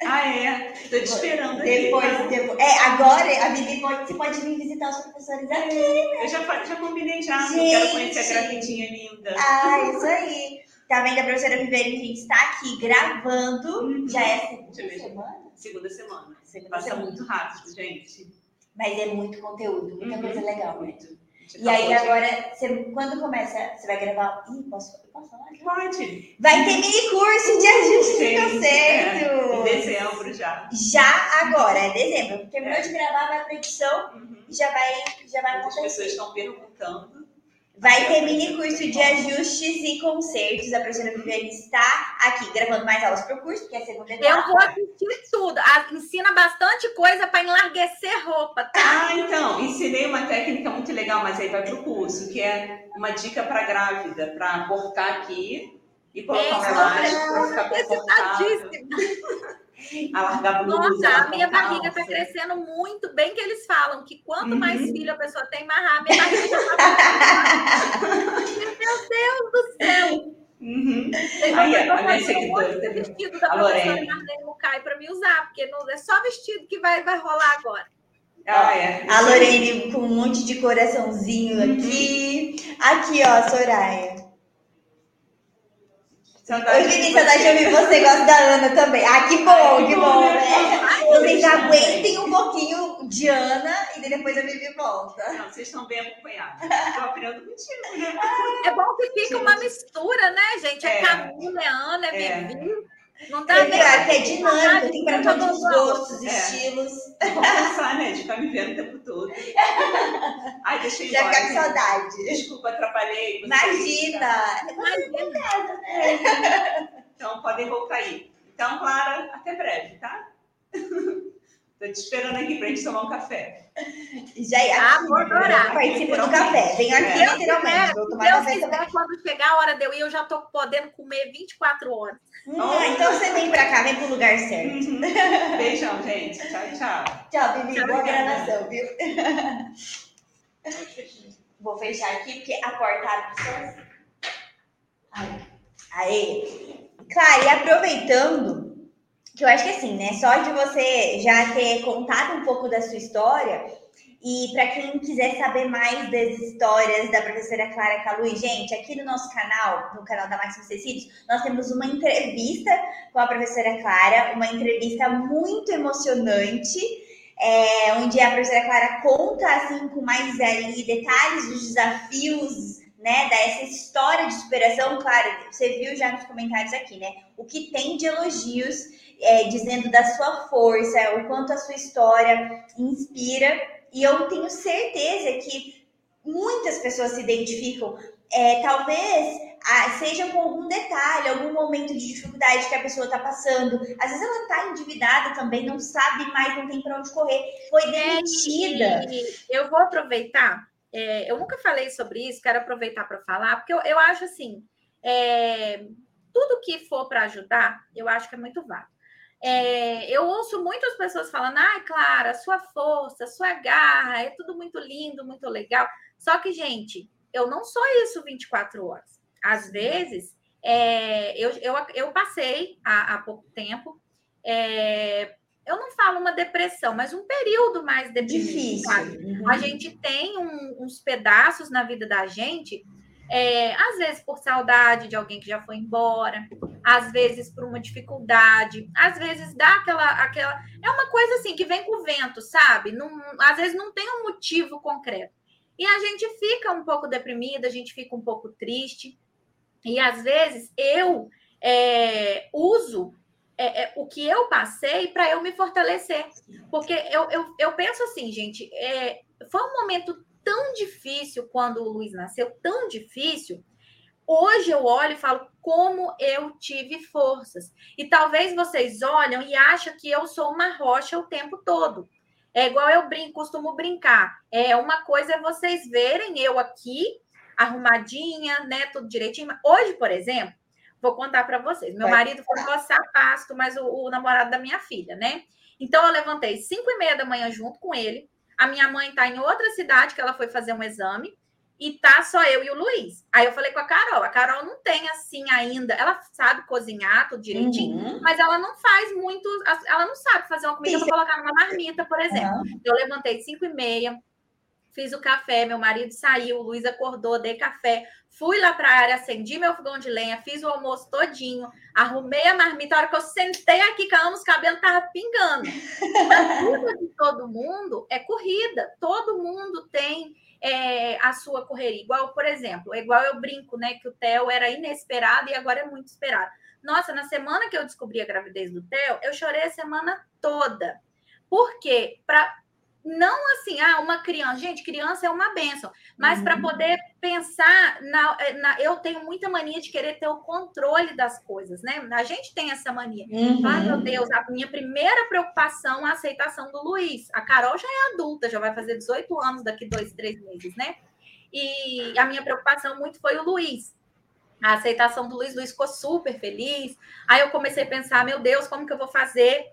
Ah, é? Tô te esperando aqui. Depois, tá? depois. É, agora a Bibi pode, você pode vir visitar os professores aqui. Eu já, já combinei já. Eu Gente. quero conhecer a gravidinha linda. Ah, isso aí. Tá vendo? A professora Viviane, gente, está aqui gravando. Uhum. Já é a segunda semana? Segunda semana. Segunda Passa semana. muito rápido, gente. Mas é muito conteúdo, muita Uhum. coisa legal, né? Muito. E aí acabou de- agora, você- quando começa, você vai gravar. Ih, posso, posso falar? Pode. Vai ter mini curso de ajuste de conceito. é, Em dezembro já. Já agora, é dezembro. Terminou É. de gravar, vai pra edição Uhum. e já vai, já vai acontecer. pessoas estão perguntando. Vai ter mini curso de ajustes e concertos. A professora Viviane está aqui gravando mais aulas pro curso, porque é a segunda etapa. Eu vou assistir tudo. Ah, ensina bastante coisa para enlarguecer roupa, tá? Ah, então, ensinei uma técnica muito legal, mas aí vai pro curso, que é uma dica para grávida, para cortar aqui e colocar um Isso, elástico para ficar confortável, Excitadíssima. Alargar a blusa. Nossa, a minha barriga tá calça. crescendo muito bem que eles falam que quanto Uhum. mais filho a pessoa tem, mais rápido a minha barriga tá Meu Deus do céu! Uhum. Aí, vão a minha seguidora teve- vestido da a professora. Marlene Mucay para me usar, porque não é só vestido que vai, vai rolar agora. Ah, é. A Lorene com um monte de coraçãozinho Uhum. aqui. Aqui, ó, Soraya. De Vivi, saudade de você. ouvir você. Gosto da Ana também. Ah, que bom, Ai, que que bom, bom, né? Vocês aguentem um pouquinho de Ana e depois a Vivi volta. Não, vocês estão bem acompanhados. Estou aprendendo contigo, né? É bom que fica uma Gente. mistura, né, gente? É, É. Camila, é Ana, é É. Vivi. Não dá É, nem que é dinâmico, tem para Tá todos os gostos, É. estilos. Vamos pensar, né? De ficar me vendo o tempo todo. Ai, deixa eu ir Já embora. ficar com gente. saudade. Desculpa, atrapalhei. Imagina! Imagina. Então, podem voltar aí. Então, Clara, até breve, tá? Tô te esperando aqui pra gente tomar um café. Já é Ah, aqui, vou adorar. Participo do café. Venho aqui É. literalmente. Vou Se tomar Deus café também. quiser, quando chegar a hora de eu ir, eu já tô podendo comer 24 horas. Ah, então você vem pra cá, vem pro lugar certo. Uhum. Beijão, gente. Tchau, tchau. Tchau, Bibi. Tchau, Boa tchau. gravação, viu? Vou fechar aqui porque a porta abre sozinha. Aí. Aê. Claro, e aproveitando, que eu acho que assim, né? Só de você já ter contado um pouco da sua história, e para quem quiser saber mais das histórias da professora Clara Calui, gente, aqui no nosso canal, no canal da Máximos Tecidos, nós temos uma entrevista com a professora Clara, uma entrevista muito emocionante é, onde a professora Clara conta assim com mais ali detalhes dos desafios, né, dessa história de superação, claro, você viu já nos comentários aqui, né, o que tem de elogios, é, dizendo da sua força, o quanto a sua história inspira, e eu tenho certeza que muitas pessoas se identificam, é, talvez ah, seja com algum detalhe, algum momento de dificuldade que a pessoa está passando. Às vezes ela está endividada também, não sabe mais, não tem para onde correr, foi demitida. E eu vou aproveitar, é, eu nunca falei sobre isso, quero aproveitar para falar, porque eu, eu acho assim, é, tudo que for para ajudar, eu acho que é muito válido. É, eu ouço muitas pessoas falando, ai, Clara, sua força, sua garra, é tudo muito lindo, muito legal. Só que, gente, eu não sou isso 24 horas. Às vezes, é, eu, eu, eu passei há, há pouco tempo, é, eu não falo uma depressão, mas um período mais? Difícil. A gente tem um- uns pedaços na vida da gente, é, às vezes por saudade de alguém que já foi embora, às vezes por uma dificuldade, às vezes dá aquela, aquela. É uma coisa assim que vem com o vento, sabe? Não, às vezes não tem um motivo concreto. E a gente fica um pouco deprimida, a gente fica um pouco triste. E às vezes eu é, uso é, é, o que eu passei para eu me fortalecer. Porque eu, eu, eu penso assim, gente, é, foi um momento tão difícil quando o Luiz nasceu, tão difícil. Hoje eu olho e falo como eu tive forças. E talvez vocês olham e acham que eu sou uma rocha o tempo todo. É igual eu brinco, costumo brincar. É uma coisa é vocês verem eu aqui arrumadinha, né, tudo direitinho. Hoje, por exemplo, Vou contar para vocês. Meu marido foi roçar pasto, mas o, o, namorado da minha filha, né? Então eu levantei 5 e meia da manhã junto com ele. A minha mãe está em outra cidade que ela foi fazer um exame e tá só eu e o Luiz. Aí eu falei com a Carol, a Carol não tem assim ainda, ela sabe cozinhar tudo direitinho, uhum. mas ela não faz muito, ela não sabe fazer uma comida para colocar numa marmita, por exemplo. Uhum. Eu levantei 5 e meia, fiz o café, meu marido saiu, o Luiz acordou, dei café, fui lá para a área, acendi meu fogão de lenha, fiz o almoço todinho, arrumei a marmita, a hora que eu sentei aqui, calma, os cabelos estavam pingando. A vida de todo mundo é corrida, todo mundo tem é, a sua correria. Igual, por exemplo, igual eu brinco, né, que o Theo era inesperado e agora é muito esperado. Nossa, na semana que eu descobri a gravidez do Theo, eu chorei a semana toda. Por quê? Não assim, ah, uma criança, gente, criança é uma benção, mas uhum. para poder pensar na, eh, na, eu tenho muita mania de querer ter o controle das coisas, né? A gente tem essa mania. Uhum. Ai, meu Deus, a minha primeira preocupação é a aceitação do Luiz. A Carol já é adulta, já vai fazer 18 anos daqui dois, três meses, né? E a minha preocupação muito foi o Luiz. A aceitação do Luiz, o Luiz ficou super feliz. Aí eu comecei a pensar, meu Deus, como que eu vou fazer?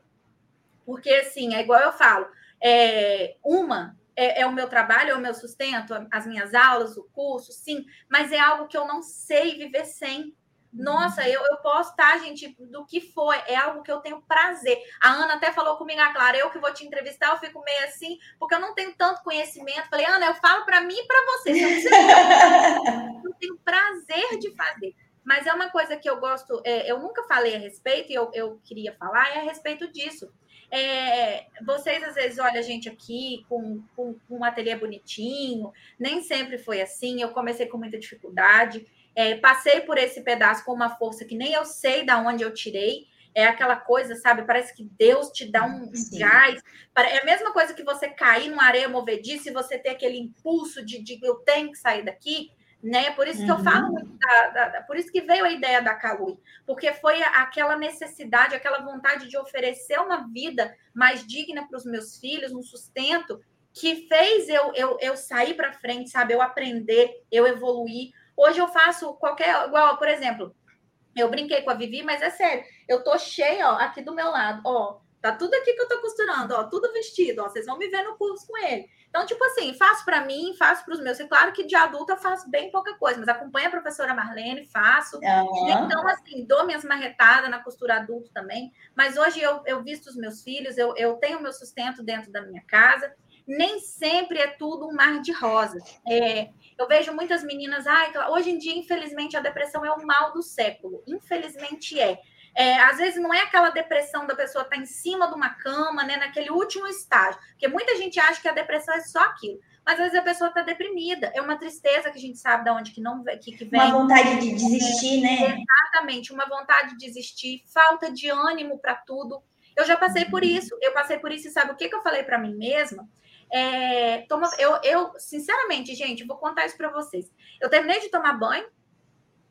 Porque assim, é igual eu falo, é, uma é, é, o meu trabalho, é o meu sustento, as minhas aulas, o curso, sim, mas é algo que eu não sei viver sem. Nossa, eu, eu posso estar, tá, gente, do que for, é algo que eu tenho prazer. A Ana até falou comigo, ah, Clara, eu que vou te entrevistar, eu fico meio assim, porque eu não tenho tanto conhecimento. Falei, Ana, eu falo para mim e para você. eu tenho prazer de fazer. Mas é uma coisa que eu gosto, é, eu nunca falei a respeito, e eu, eu queria falar, é a respeito disso. É, vocês às vezes olham a gente aqui com, com, com, um ateliê bonitinho, nem sempre foi assim. Eu comecei com muita dificuldade, é, passei por esse pedaço com uma força que nem eu sei da onde eu tirei. É aquela coisa, sabe? Parece que Deus te dá um, um gás. É a mesma coisa que você cair numa areia movediça e você ter aquele impulso de, de eu tenho que sair daqui né? Por isso que uhum. eu falo muito da, da, da, por isso que veio a ideia da Calui, porque foi aquela necessidade, aquela vontade de oferecer uma vida mais digna para os meus filhos, um sustento que fez eu, eu, eu sair para frente, sabe? Eu aprender, eu evoluir. Hoje eu faço qualquer, igual, por exemplo, eu brinquei com a Vivi, mas é sério, eu tô cheia, ó, aqui do meu lado, ó, tá tudo aqui que eu tô costurando, ó, tudo vestido, ó, vocês vão me ver no curso com ele. Então, tipo assim, faço para mim, faço para os meus. E claro que de adulta eu faço bem pouca coisa, mas acompanho a professora Marlene, faço. Uhum. Então, assim, dou minhas marretadas na costura adulto também. Mas hoje eu, eu visto os meus filhos, eu, eu tenho meu sustento dentro da minha casa. Nem sempre é tudo um mar de rosas. É, eu vejo muitas meninas, ai, hoje em dia, infelizmente, a depressão é o mal do século. Infelizmente é. É, às vezes não é aquela depressão da pessoa estar tá em cima de uma cama, né, naquele último estágio, porque muita gente acha que a depressão é só aquilo. Mas às vezes a pessoa está deprimida, é uma tristeza que a gente sabe de onde que não que, que vem. Uma vontade de desistir, né? Exatamente, uma vontade de desistir, falta de ânimo para tudo. Eu já passei por uhum. isso, eu passei por isso e sabe o que, que eu falei para mim mesma? É, toma, eu, eu, sinceramente, gente, vou contar isso para vocês. Eu terminei de tomar banho,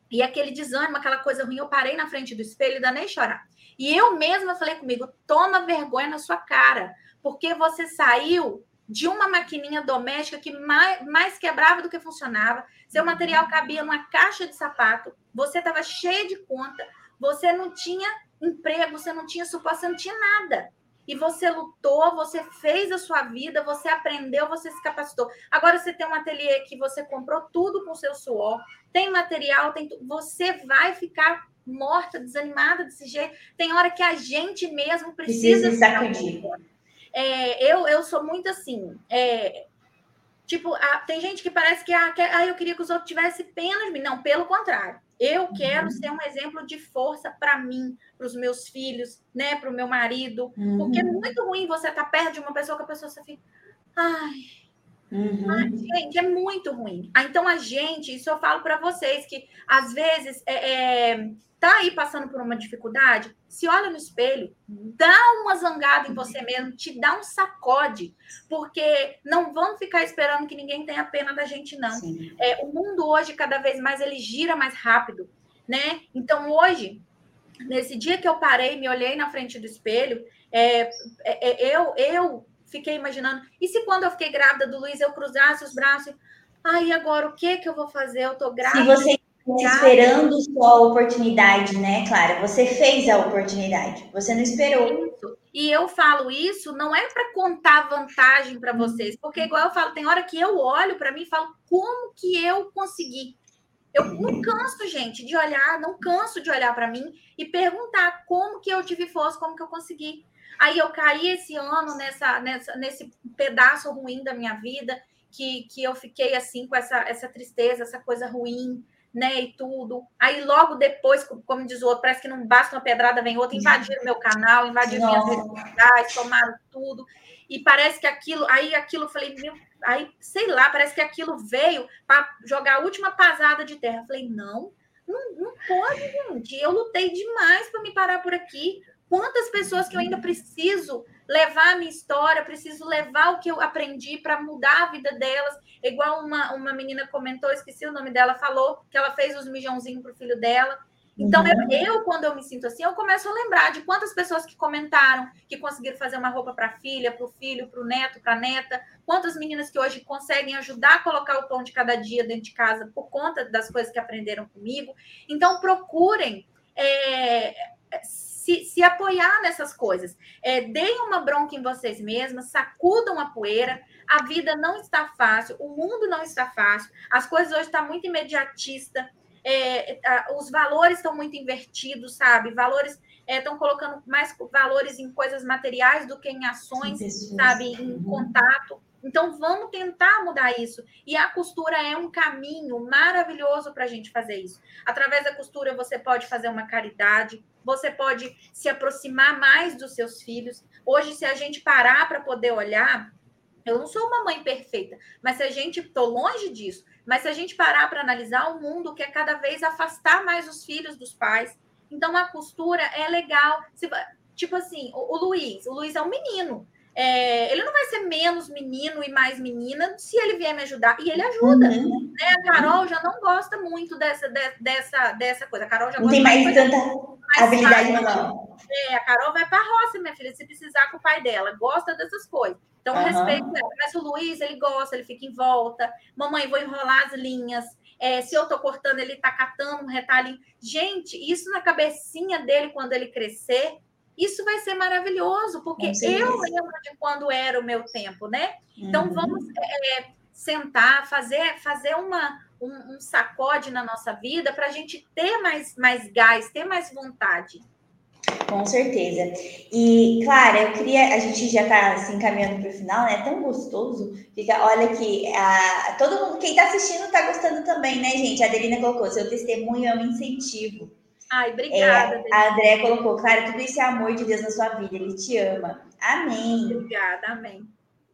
e aquele desânimo, aquela coisa ruim, eu parei na frente do espelho e danei chorar. E eu mesma falei comigo: toma vergonha na sua cara, porque você saiu de uma maquininha doméstica que mais, mais quebrava do que funcionava. Seu material cabia numa caixa de sapato, você estava cheia de conta, você não tinha emprego, você não tinha suporte, você não tinha nada e você lutou, você fez a sua vida, você aprendeu, você se capacitou. Agora você tem um ateliê que você comprou tudo com seu suor, tem material, tem você vai ficar morta, desanimada desse jeito. Tem hora que a gente mesmo precisa, precisa sacudir. É, eu, eu sou muito assim. É, tipo, a, tem gente que parece que, ah, que ah, eu queria que os outros tivessem pena de mim. Não, pelo contrário. Eu uhum. quero ser um exemplo de força para mim, para os meus filhos, né, para o meu marido, uhum. porque é muito ruim você estar tá perto de uma pessoa que a pessoa só fica, ai, Uhum. Ai, gente, é muito ruim. Ah, então, a gente, isso eu falo para vocês, que às vezes é, é, tá aí passando por uma dificuldade, se olha no espelho, dá uma zangada em você mesmo, te dá um sacode, porque não vamos ficar esperando que ninguém tenha pena da gente, não. É, o mundo hoje, cada vez mais, ele gira mais rápido, né? Então, hoje, nesse dia que eu parei, me olhei na frente do espelho, é, é, é eu, eu fiquei imaginando, e se quando eu fiquei grávida do Luiz, eu cruzasse os braços, ai, agora o que que eu vou fazer? Eu tô grávida. Se você esperando só a oportunidade, né, Clara? Você fez a oportunidade, você não esperou. E eu falo isso não é para contar vantagem para vocês, porque igual eu falo, tem hora que eu olho para mim e falo como que eu consegui. Eu não canso, gente, de olhar, não canso de olhar para mim e perguntar como que eu tive força, como que eu consegui. Aí eu caí esse ano nessa, nessa nesse pedaço ruim da minha vida, que, que eu fiquei assim com essa, essa tristeza, essa coisa ruim, né, e tudo. Aí logo depois, como diz o outro, parece que não basta uma pedrada, vem outra, invadiram meu canal, invadiram minhas redes sociais, tomaram tudo. E parece que aquilo, aí aquilo, eu falei, meu, aí sei lá, parece que aquilo veio para jogar a última pasada de terra. Eu falei, não, não, não pode, gente. Eu lutei demais para me parar por aqui. Quantas pessoas que eu ainda preciso levar a minha história, preciso levar o que eu aprendi para mudar a vida delas. Igual uma, uma menina comentou, esqueci o nome dela, falou que ela fez os mijãozinhos para o filho dela. Então, uhum. eu, eu, quando eu me sinto assim, eu começo a lembrar de quantas pessoas que comentaram, que conseguiram fazer uma roupa para a filha, para o filho, para o neto, para a neta, quantas meninas que hoje conseguem ajudar a colocar o pão de cada dia dentro de casa por conta das coisas que aprenderam comigo. Então, procurem é, se, se apoiar nessas coisas. É, deem uma bronca em vocês mesmas, sacudam a poeira. A vida não está fácil, o mundo não está fácil, as coisas hoje estão muito imediatista, é, os valores estão muito invertidos, sabe? Valores estão é, colocando mais valores em coisas materiais do que em ações, sabe? Em uhum. contato. Então, vamos tentar mudar isso. E a costura é um caminho maravilhoso para a gente fazer isso. Através da costura, você pode fazer uma caridade, você pode se aproximar mais dos seus filhos. Hoje, se a gente parar para poder olhar, eu não sou uma mãe perfeita, mas se a gente, estou longe disso, mas se a gente parar para analisar, o mundo quer cada vez afastar mais os filhos dos pais. Então, a costura é legal. Se, tipo assim, o, o Luiz, o Luiz é um menino. É, ele não vai ser menos menino e mais menina se ele vier me ajudar. E ele ajuda. Uhum. Né? A Carol já não gosta muito dessa, de, dessa, dessa coisa. A Carol já não tem mais tanta mais habilidade, não. É, a Carol vai para a roça, minha filha, se precisar com o pai dela. Gosta dessas coisas. Então, uhum. respeito ela. Mas o Luiz, ele gosta, ele fica em volta. Mamãe, vou enrolar as linhas. É, se eu tô cortando, ele tá catando um retalhinho. Gente, isso na cabecinha dele, quando ele crescer, isso vai ser maravilhoso, porque eu lembro de quando era o meu tempo, né? Então uhum. vamos é, sentar, fazer, fazer uma, um, um sacode na nossa vida para a gente ter mais, mais gás, ter mais vontade. Com certeza. E, Clara, eu queria. A gente já está assim, caminhando para o final, né? É tão gostoso. Fica, olha que a, todo mundo, quem está assistindo, está gostando também, né, gente? A Adelina colocou: seu testemunho é um incentivo. Ai, obrigada. É, a André colocou, Clara, tudo isso é amor de Deus na sua vida, ele te ama. Amém. Obrigada, amém.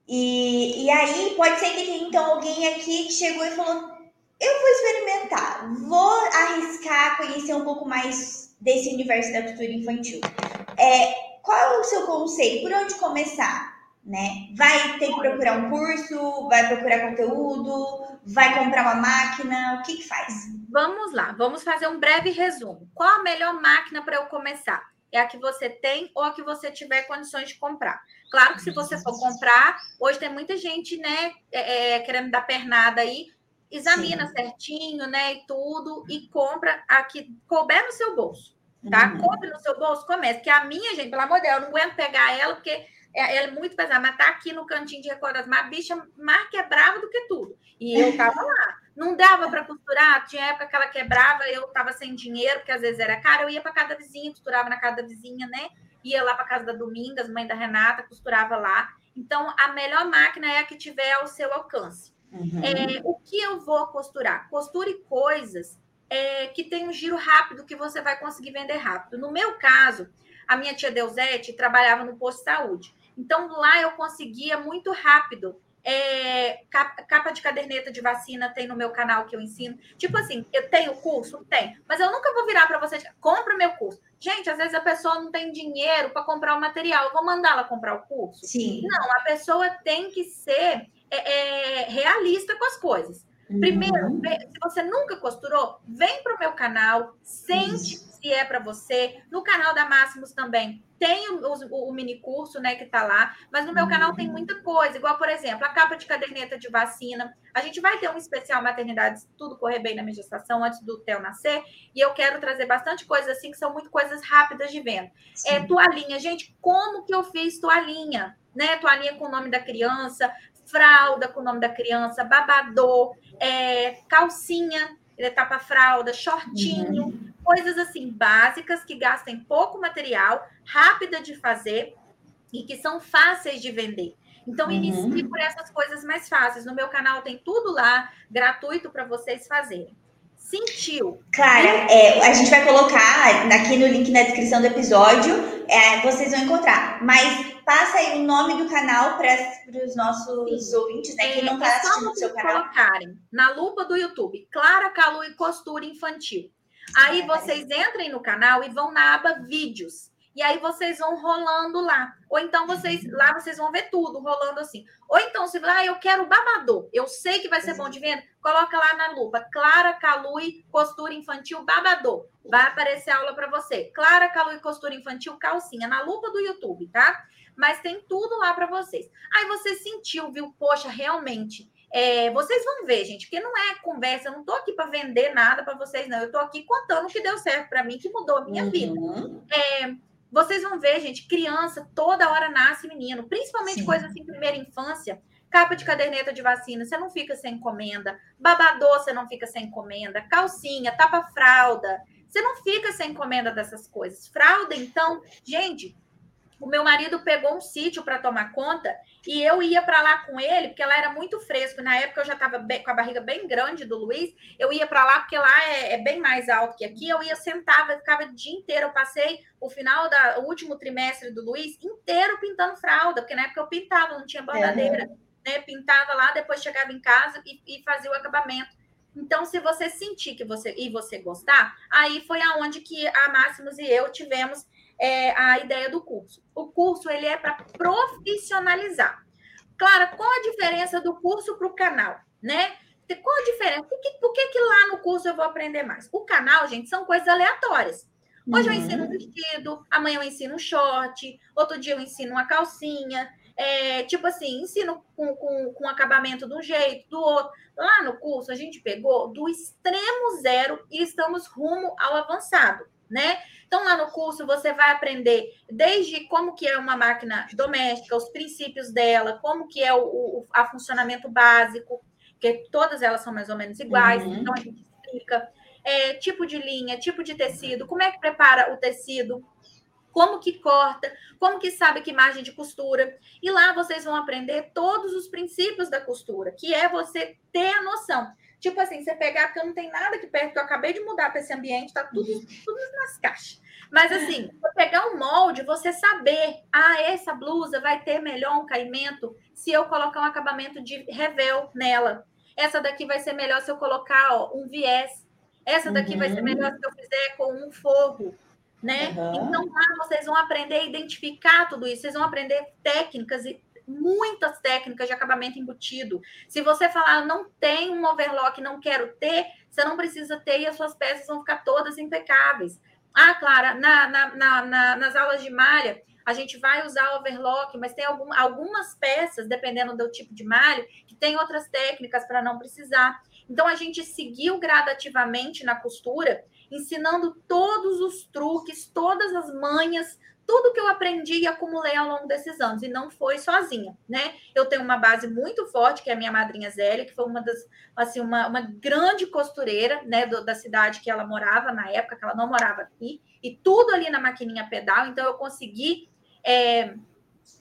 E, e aí, pode ser que tenha então alguém aqui que chegou e falou: Eu vou experimentar, vou arriscar conhecer um pouco mais desse universo da cultura infantil. É, qual é o seu conselho? Por onde começar? Né? Vai ter que procurar um curso, vai procurar conteúdo, vai comprar uma máquina, o que, que faz? Vamos lá, vamos fazer um breve resumo. Qual a melhor máquina para eu começar? É a que você tem ou a que você tiver condições de comprar. Claro que se você for comprar, hoje tem muita gente, né, é, é querendo dar pernada aí, examina Sim. certinho, né, e tudo, e compra a que couber no seu bolso, tá? Uhum. Compre no seu bolso, comece. Que a minha, gente, pelo amor de Deus, eu não aguento pegar ela, porque é, ela é muito pesada, mas tá aqui no cantinho de recordação, mas a bicha mais quebrava do que tudo. E eu tava lá. Não dava para costurar, tinha época que ela quebrava, eu tava sem dinheiro, porque às vezes era caro, eu ia para casa da vizinha, costurava na casa da vizinha, né? Ia lá para casa da Domingas, mãe da Renata, costurava lá. Então, a melhor máquina é a que tiver ao seu alcance. Uhum. É, o que eu vou costurar? Costure coisas é, que tem um giro rápido que você vai conseguir vender rápido. No meu caso, a minha tia Deusete trabalhava no posto de saúde. Então, lá eu conseguia muito rápido é, capa de caderneta de vacina tem no meu canal que eu ensino. Tipo assim, eu tenho curso? Tem. Mas eu nunca vou virar para você, compra o meu curso. Gente, às vezes a pessoa não tem dinheiro para comprar o material. Eu vou mandar ela comprar o curso? Sim. Não, a pessoa tem que ser é, é, realista com as coisas. Primeiro, uhum. se você nunca costurou, vem para o meu canal, sente, Isso se é para você. No canal da Máximos também tem o, o, o, mini curso, né, que tá lá, mas no meu canal tem muita coisa, igual, por exemplo, a capa de caderneta de vacina. A gente vai ter um especial maternidade, se tudo correr bem na minha gestação, antes do Theo nascer, e eu quero trazer bastante coisa assim, que são muito coisas rápidas de venda. É, toalhinha, gente, como que eu fiz toalhinha? Né, toalhinha com o nome da criança, fralda com o nome da criança, babador, é, calcinha, tapa-fralda, shortinho, uhum. Coisas assim básicas que gastem pouco material, rápida de fazer e que são fáceis de vender. Então, uhum. inicie por essas coisas mais fáceis. No meu canal tem tudo lá, gratuito para vocês fazerem. Sentiu? Clara, é, a gente vai colocar aqui no link na descrição do episódio, é, vocês vão encontrar. Mas passa aí o nome do canal para os nossos Sim. ouvintes, né? Que não está é, assistindo o seu canal. colocarem na lupa do YouTube, Clara Calu e Costura Infantil. Aí vocês entrem no canal e vão na aba Vídeos. E aí vocês vão rolando lá. Ou então vocês lá vocês vão ver tudo rolando assim. Ou então, se ah, eu quero babador, eu sei que vai ser bom de venda, coloca lá na lupa. Clara Calui Costura Infantil Babador. Vai aparecer aula para você. Clara Calui Costura Infantil Calcinha na lupa do YouTube, tá? Mas tem tudo lá para vocês. Aí você sentiu, viu? Poxa, realmente é, vocês vão ver, gente, porque não é conversa, eu não estou aqui para vender nada para vocês, não. Eu estou aqui contando o que deu certo para mim, que mudou a minha uhum. vida. É, vocês vão ver, gente, criança toda hora nasce menino, principalmente Sim. coisas assim, primeira infância. Capa de caderneta de vacina, você não fica sem encomenda. Babador, você não fica sem encomenda. Calcinha, tapa-fralda, você não fica sem encomenda dessas coisas. Fralda, então, gente, o meu marido pegou um sítio para tomar conta e eu ia para lá com ele, porque lá era muito fresco. Na época eu já estava com a barriga bem grande do Luiz. Eu ia para lá porque lá é, é, bem mais alto que aqui. Eu ia sentava, ficava o dia inteiro. Eu passei o final da o último trimestre do Luiz inteiro pintando fralda, porque na época eu pintava, não tinha bordadeira, né? Pintava lá, depois chegava em casa e, e fazia o acabamento. Então, se você sentir que você e você gostar, aí foi aonde que a Máximos e eu tivemos é, a ideia do curso. O curso ele é para profissionalizar. Clara, qual a diferença do curso para o canal, né? Qual a diferença? Por que, por que, que lá no curso eu vou aprender mais? O canal, gente, são coisas aleatórias. Hoje uhum. eu ensino um vestido, amanhã eu ensino um short, outro dia eu ensino uma calcinha. É, tipo assim, ensino com, com, com acabamento de um jeito, do outro. Lá no curso, a gente pegou do extremo zero e estamos rumo ao avançado né? Então, lá no curso, você vai aprender desde como que é uma máquina doméstica, os princípios dela, como que é o, o a funcionamento básico, que todas elas são mais ou menos iguais, uhum. então a gente explica é, tipo de linha, tipo de tecido, como é que prepara o tecido, como que corta, como que sabe que margem de costura. E lá vocês vão aprender todos os princípios da costura, que é você ter a noção. Tipo assim, você pegar, porque eu não tenho nada aqui perto, que eu acabei de mudar para esse ambiente, tá tudo, tudo nas caixas. Mas assim, você pegar um molde, você saber, ah, essa blusa vai ter melhor um caimento se eu colocar um acabamento de revel nela. Essa daqui vai ser melhor se eu colocar ó, um viés. Essa daqui uhum. vai ser uhum. melhor se eu fizer com um forro, né? Uhum. Então lá vocês vão aprender a identificar tudo isso, vocês vão aprender técnicas e muitas técnicas de acabamento embutido. Se você falar, não tem um overlock, não quero ter, você não precisa ter e as suas peças vão ficar todas impecáveis. Ah, Clara, na, na, na, nas aulas de malha, a gente vai usar overlock, mas tem algum, algumas peças, dependendo do tipo de malha, que tem outras técnicas para não precisar. Então, a gente seguiu gradativamente na costura, ensinando todos os truques, todas as manhas tudo que eu aprendi e acumulei ao longo desses anos, e não foi sozinha, né? Eu tenho uma base muito forte, que é a minha madrinha Zélia, que foi uma das, assim, uma, uma grande costureira, né, do, da cidade que ela morava na época, que ela não morava aqui, e tudo ali na maquininha pedal, então eu consegui é,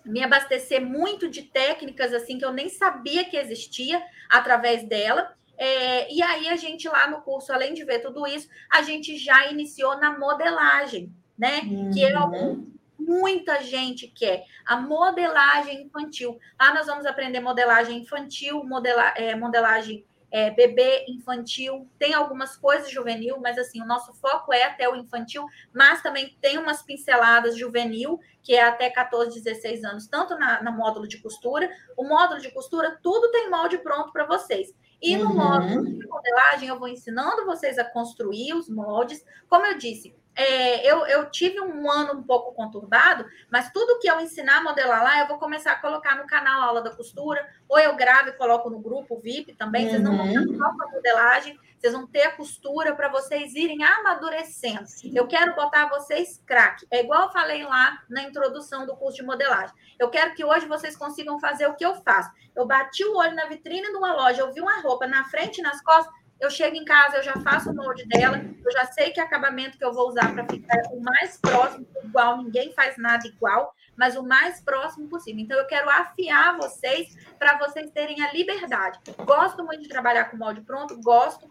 me abastecer muito de técnicas, assim, que eu nem sabia que existia através dela, é, e aí a gente lá no curso, além de ver tudo isso, a gente já iniciou na modelagem, né? Uhum. Que é algum muita gente quer. A modelagem infantil. Lá nós vamos aprender modelagem infantil, modela, é, modelagem é, bebê infantil, tem algumas coisas juvenil, mas assim, o nosso foco é até o infantil, mas também tem umas pinceladas juvenil, que é até 14, 16 anos, tanto na, na módulo de costura. O módulo de costura, tudo tem molde pronto para vocês. E no uhum. módulo de modelagem, eu vou ensinando vocês a construir os moldes. Como eu disse, é, eu, eu tive um ano um pouco conturbado, mas tudo que eu ensinar a modelar lá, eu vou começar a colocar no canal Aula da Costura, ou eu gravo e coloco no grupo VIP também. Uhum. Vocês não vão ter uhum. só com a modelagem, vocês vão ter a costura para vocês irem amadurecendo. Eu quero botar vocês craque. É igual eu falei lá na introdução do curso de modelagem. Eu quero que hoje vocês consigam fazer o que eu faço. Eu bati o olho na vitrine de uma loja, eu vi uma roupa na frente e nas costas, eu chego em casa, eu já faço o molde dela, eu já sei que acabamento que eu vou usar para ficar o mais próximo igual, ninguém faz nada igual, mas o mais próximo possível. Então, eu quero afiar vocês para vocês terem a liberdade. Gosto muito de trabalhar com molde pronto, gosto.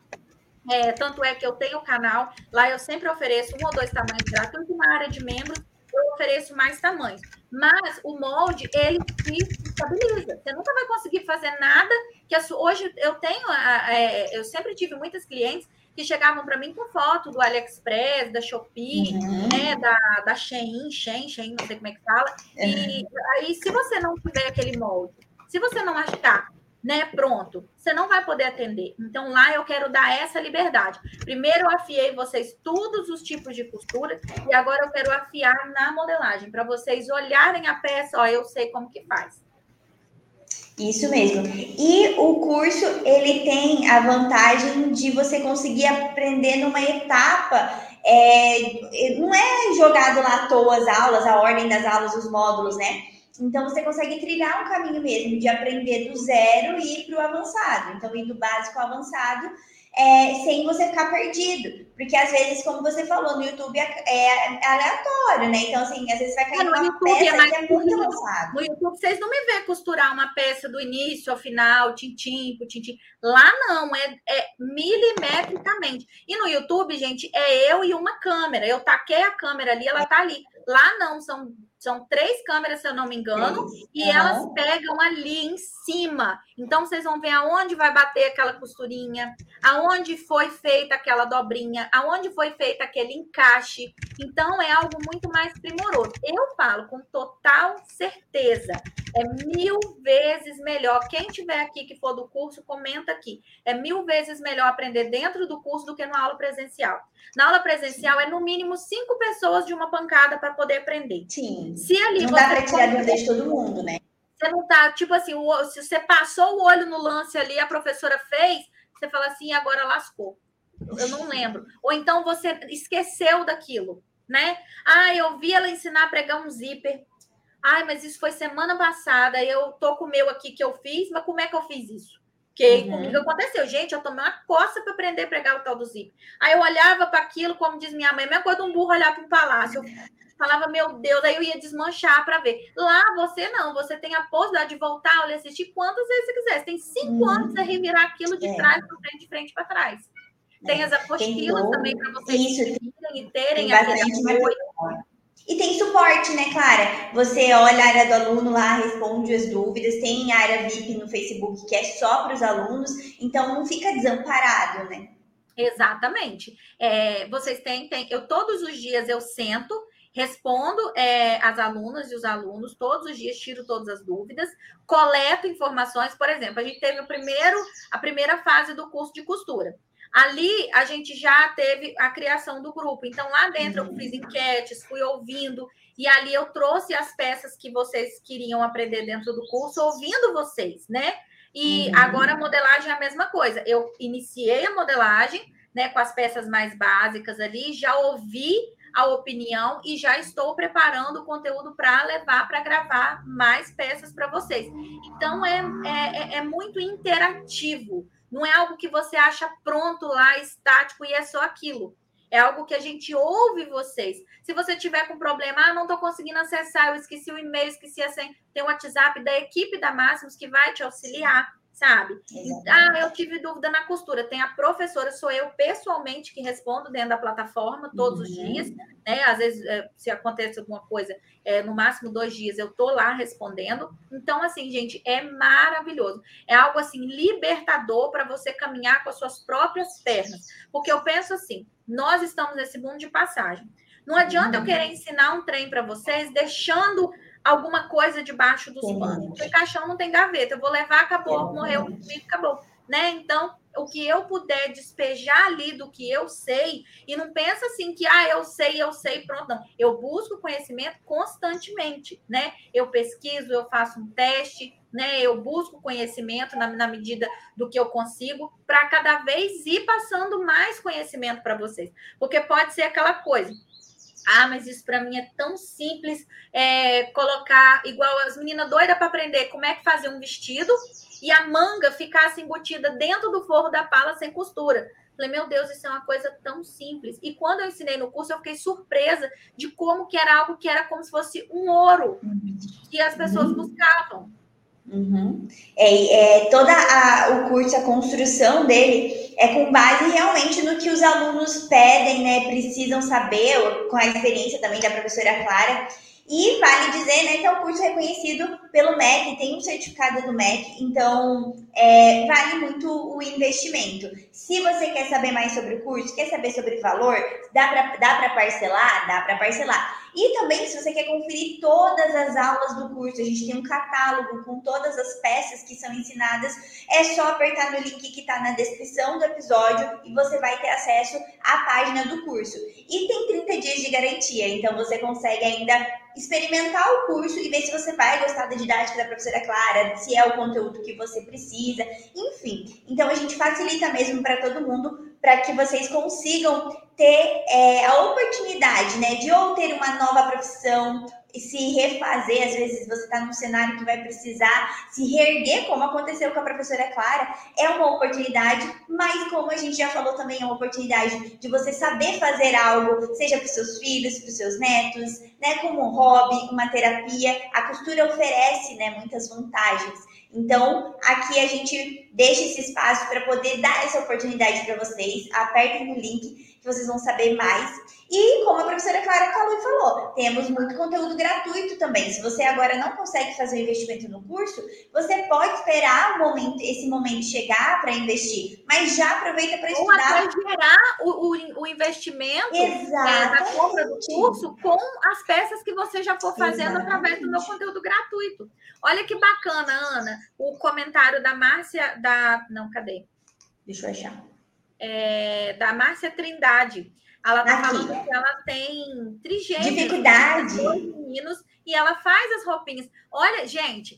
É, tanto é que eu tenho canal, lá eu sempre ofereço um ou dois tamanhos gratuitos na área de membros, eu ofereço mais tamanhos. Mas o molde, ele se estabiliza. Você nunca vai conseguir fazer nada que a, hoje eu tenho, é, eu sempre tive muitas clientes que chegavam para mim com foto do AliExpress, da Shopee, uhum. né, da, da Shein, Shein, Shein, não sei como é que fala. E aí, se você não tiver aquele molde, se você não achar né, pronto, você não vai poder atender. Então lá eu quero dar essa liberdade. Primeiro eu afiei vocês todos os tipos de costura e agora eu quero afiar na modelagem para vocês olharem a peça, ó, eu sei como que faz. Isso mesmo. E o curso ele tem a vantagem de você conseguir aprender numa etapa. É, não é jogado lá à toa as aulas, a ordem das aulas, os módulos, né? Então, você consegue trilhar um caminho mesmo de aprender do zero e ir para o avançado. Então, ir do básico ao avançado, é, sem você ficar perdido. Porque, às vezes, como você falou, no YouTube é, é aleatório, né? Então, assim, às vezes vai cair é, uma YouTube peça é, mais que é muito avançado. No YouTube, vocês não me vê costurar uma peça do início ao final, tintim por tintim. Lá, não, é, é milimetricamente. E no YouTube, gente, é eu e uma câmera. Eu taquei a câmera ali, ela tá ali. Lá, não, são são três câmeras, se eu não me engano, e uhum. elas pegam ali em cima. Então, vocês vão ver aonde vai bater aquela costurinha, aonde foi feita aquela dobrinha, aonde foi feito aquele encaixe. Então, é algo muito mais primoroso. Eu falo com total certeza. É mil vezes melhor. Quem tiver aqui que for do curso, comenta aqui. É mil vezes melhor aprender dentro do curso do que na aula presencial. Na aula presencial, é no mínimo cinco pessoas de uma pancada para poder aprender. Sim. Se ali não dá para tirar dúvida de todo mundo, né? Você não tá, tipo assim, se você passou o olho no lance ali, a professora fez, você fala assim, agora lascou. Eu não lembro. Ou então você esqueceu daquilo, né? Ah, eu vi ela ensinar a pregar um zíper. Ai, mas isso foi semana passada. Eu tô com o meu aqui que eu fiz, mas como é que eu fiz isso? Que uhum. comigo aconteceu. Gente, eu tomei uma coça para aprender a pregar o tal do zíper. Aí eu olhava para aquilo, como diz minha mãe, a mesma coisa de um burro olhar para um palácio falava, meu Deus, aí eu ia desmanchar para ver. Lá você não, você tem a possibilidade de voltar, olha, assistir quantas vezes você quiser. Você tem cinco uhum. anos a revirar aquilo de é. trás para frente, de frente para trás. Tem é. as apostilas também para vocês Isso, e terem aquele apoio. E tem suporte, né, Clara? Você olha a área do aluno lá, responde as dúvidas, tem área VIP no Facebook que é só para os alunos, então não fica desamparado, né? Exatamente. É, vocês têm, têm, eu todos os dias eu sento respondo é, as alunas e os alunos todos os dias, tiro todas as dúvidas, coleto informações. Por exemplo, a gente teve o primeiro, a primeira fase do curso de costura. Ali a gente já teve a criação do grupo. Então, lá dentro eu fiz enquetes, fui ouvindo, e ali eu trouxe as peças que vocês queriam aprender dentro do curso, ouvindo vocês, né? E uhum. agora a modelagem é a mesma coisa. Eu iniciei a modelagem, né, com as peças mais básicas ali, já ouvi a opinião e já estou preparando o conteúdo para levar para gravar mais peças para vocês. Então é, é, é, muito interativo, não é algo que você acha pronto lá, estático e é só aquilo. É algo que a gente ouve vocês. Se você tiver com problema, ah, não estou conseguindo acessar, eu esqueci o e-mail, esqueci a senha, tem o WhatsApp da equipe da Máximos que vai te auxiliar sabe? Ah, eu tive dúvida na costura. Tem a professora, sou eu pessoalmente que respondo dentro da plataforma todos uhum. os dias, né? Às vezes, é, se acontece alguma coisa, é, no máximo dois dias eu tô lá respondendo. Então, assim, gente, é maravilhoso. É algo assim libertador para você caminhar com as suas próprias pernas. Porque eu penso assim, nós estamos nesse mundo de passagem. Não adianta uhum. eu querer ensinar um trem para vocês deixando alguma coisa debaixo dos panos. Porque caixão não tem gaveta. Eu vou levar, acabou, morreu, acabou. né? Então, o que eu puder despejar ali do que eu sei, e não pensa assim que, ah, eu sei, eu sei, pronto, não. Eu busco conhecimento constantemente, né? Eu pesquiso, eu faço um teste, né? Eu busco conhecimento na, na medida do que eu consigo, para cada vez ir passando mais conhecimento para vocês. Porque pode ser aquela coisa. Ah, mas isso para mim é tão simples é, colocar igual as meninas doidas para aprender como é que fazer um vestido e a manga ficasse embutida dentro do forro da pala sem costura. Falei, meu Deus, isso é uma coisa tão simples. E quando eu ensinei no curso, eu fiquei surpresa de como que era algo que era como se fosse um ouro que as pessoas uhum. buscavam. Uhum. É, é, toda a, o curso, a construção dele é com base realmente no que os alunos pedem, né? Precisam saber, com a experiência também da professora Clara. E vale dizer né, que é um curso reconhecido pelo MEC, tem um certificado do MEC, então é, vale muito o investimento. Se você quer saber mais sobre o curso, quer saber sobre o valor, dá para parcelar? Dá para parcelar. E também, se você quer conferir todas as aulas do curso, a gente tem um catálogo com todas as peças que são ensinadas. É só apertar no link que está na descrição do episódio e você vai ter acesso à página do curso. E tem 30 dias de garantia, então você consegue ainda experimentar o curso e ver se você vai gostar da didática da professora Clara, se é o conteúdo que você precisa, enfim. Então a gente facilita mesmo para todo mundo para que vocês consigam ter é, a oportunidade, né, de ou ter uma nova profissão, se refazer, às vezes você está num cenário que vai precisar se reerguer, como aconteceu com a professora Clara, é uma oportunidade, mas como a gente já falou também, é uma oportunidade de você saber fazer algo, seja para os seus filhos, para os seus netos, né, como um hobby, uma terapia. A costura oferece, né, muitas vantagens. Então, aqui a gente deixa esse espaço para poder dar essa oportunidade para vocês. Apertem no link que vocês vão saber mais. E como a professora Clara falou e falou, temos muito conteúdo gratuito também. Se você agora não consegue fazer o investimento no curso, você pode esperar momento, esse momento chegar para investir, mas já aproveita para estudar. Ou gerar o, o, o investimento é, da compra do curso com as peças que você já for fazendo Exatamente. através do meu conteúdo gratuito. Olha que bacana, Ana, o comentário da Márcia, da. Não, cadê? Deixa eu achar. É, da Márcia Trindade. Ela está falando que ela tem trigêmeos. Dificuldade. Meninos, e ela faz as roupinhas. Olha, gente,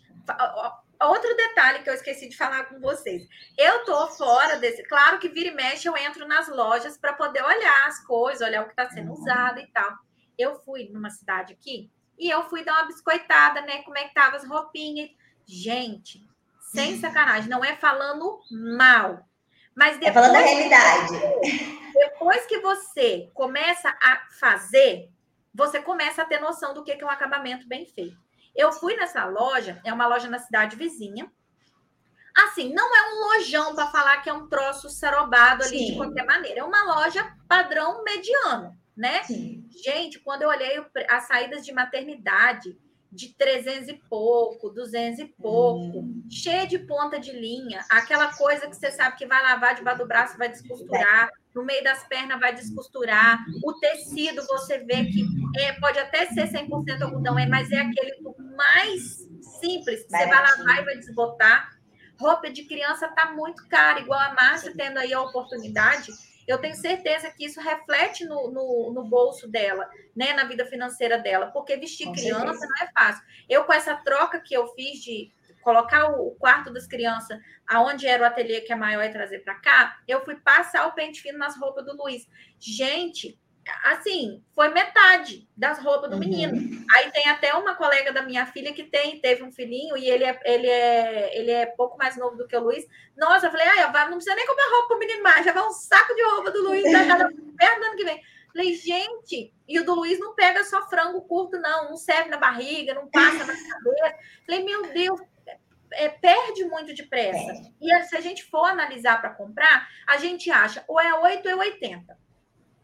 outro detalhe que eu esqueci de falar com vocês. Eu tô fora desse. Claro que vira e mexe, eu entro nas lojas para poder olhar as coisas, olhar o que está sendo uhum. usado e tal. Eu fui numa cidade aqui e eu fui dar uma biscoitada, né? Como é que tava as roupinhas. Gente, sem sacanagem, não é falando mal. Mas depois, é falando da realidade. Depois que você começa a fazer, você começa a ter noção do que é um acabamento bem feito. Eu fui nessa loja, é uma loja na cidade vizinha. Assim, não é um lojão para falar que é um troço sarobado ali Sim. de qualquer maneira. É uma loja padrão mediano né? Sim. Gente, quando eu olhei as saídas de maternidade de 300 e pouco, 200 e pouco, hum. cheia de ponta de linha, aquela coisa que você sabe que vai lavar debaixo do braço, vai descosturar, no meio das pernas vai descosturar, o tecido você vê que é, pode até ser 100% algodão, é, mas é aquele mais simples, que você vai lavar e vai desbotar. Roupa de criança tá muito cara, igual a Márcia tendo aí a oportunidade eu tenho certeza que isso reflete no, no, no, bolso dela, né, na vida financeira dela, porque vestir com criança certeza. não é fácil. Eu, com essa troca que eu fiz de colocar o quarto das crianças aonde era o ateliê que é maior e trazer para cá, eu fui passar o pente fino nas roupas do Luiz. Gente, assim, foi metade das roupas do uhum. menino. Aí tem até uma colega da minha filha que tem, teve um filhinho e ele é, ele é, ele é pouco mais novo do que o Luiz. Nossa, eu falei, ah, não precisa nem comprar roupa pro menino mais, já vai um saco de roupa do Luiz da cada perto do ano que vem. Falei, gente, e o do Luiz não pega só frango curto, não, não serve na barriga, não passa na cabeça. Falei, meu Deus, é, perde muito depressa. É. E se a gente for analisar para comprar, a gente acha ou é 8 ou é 80 ou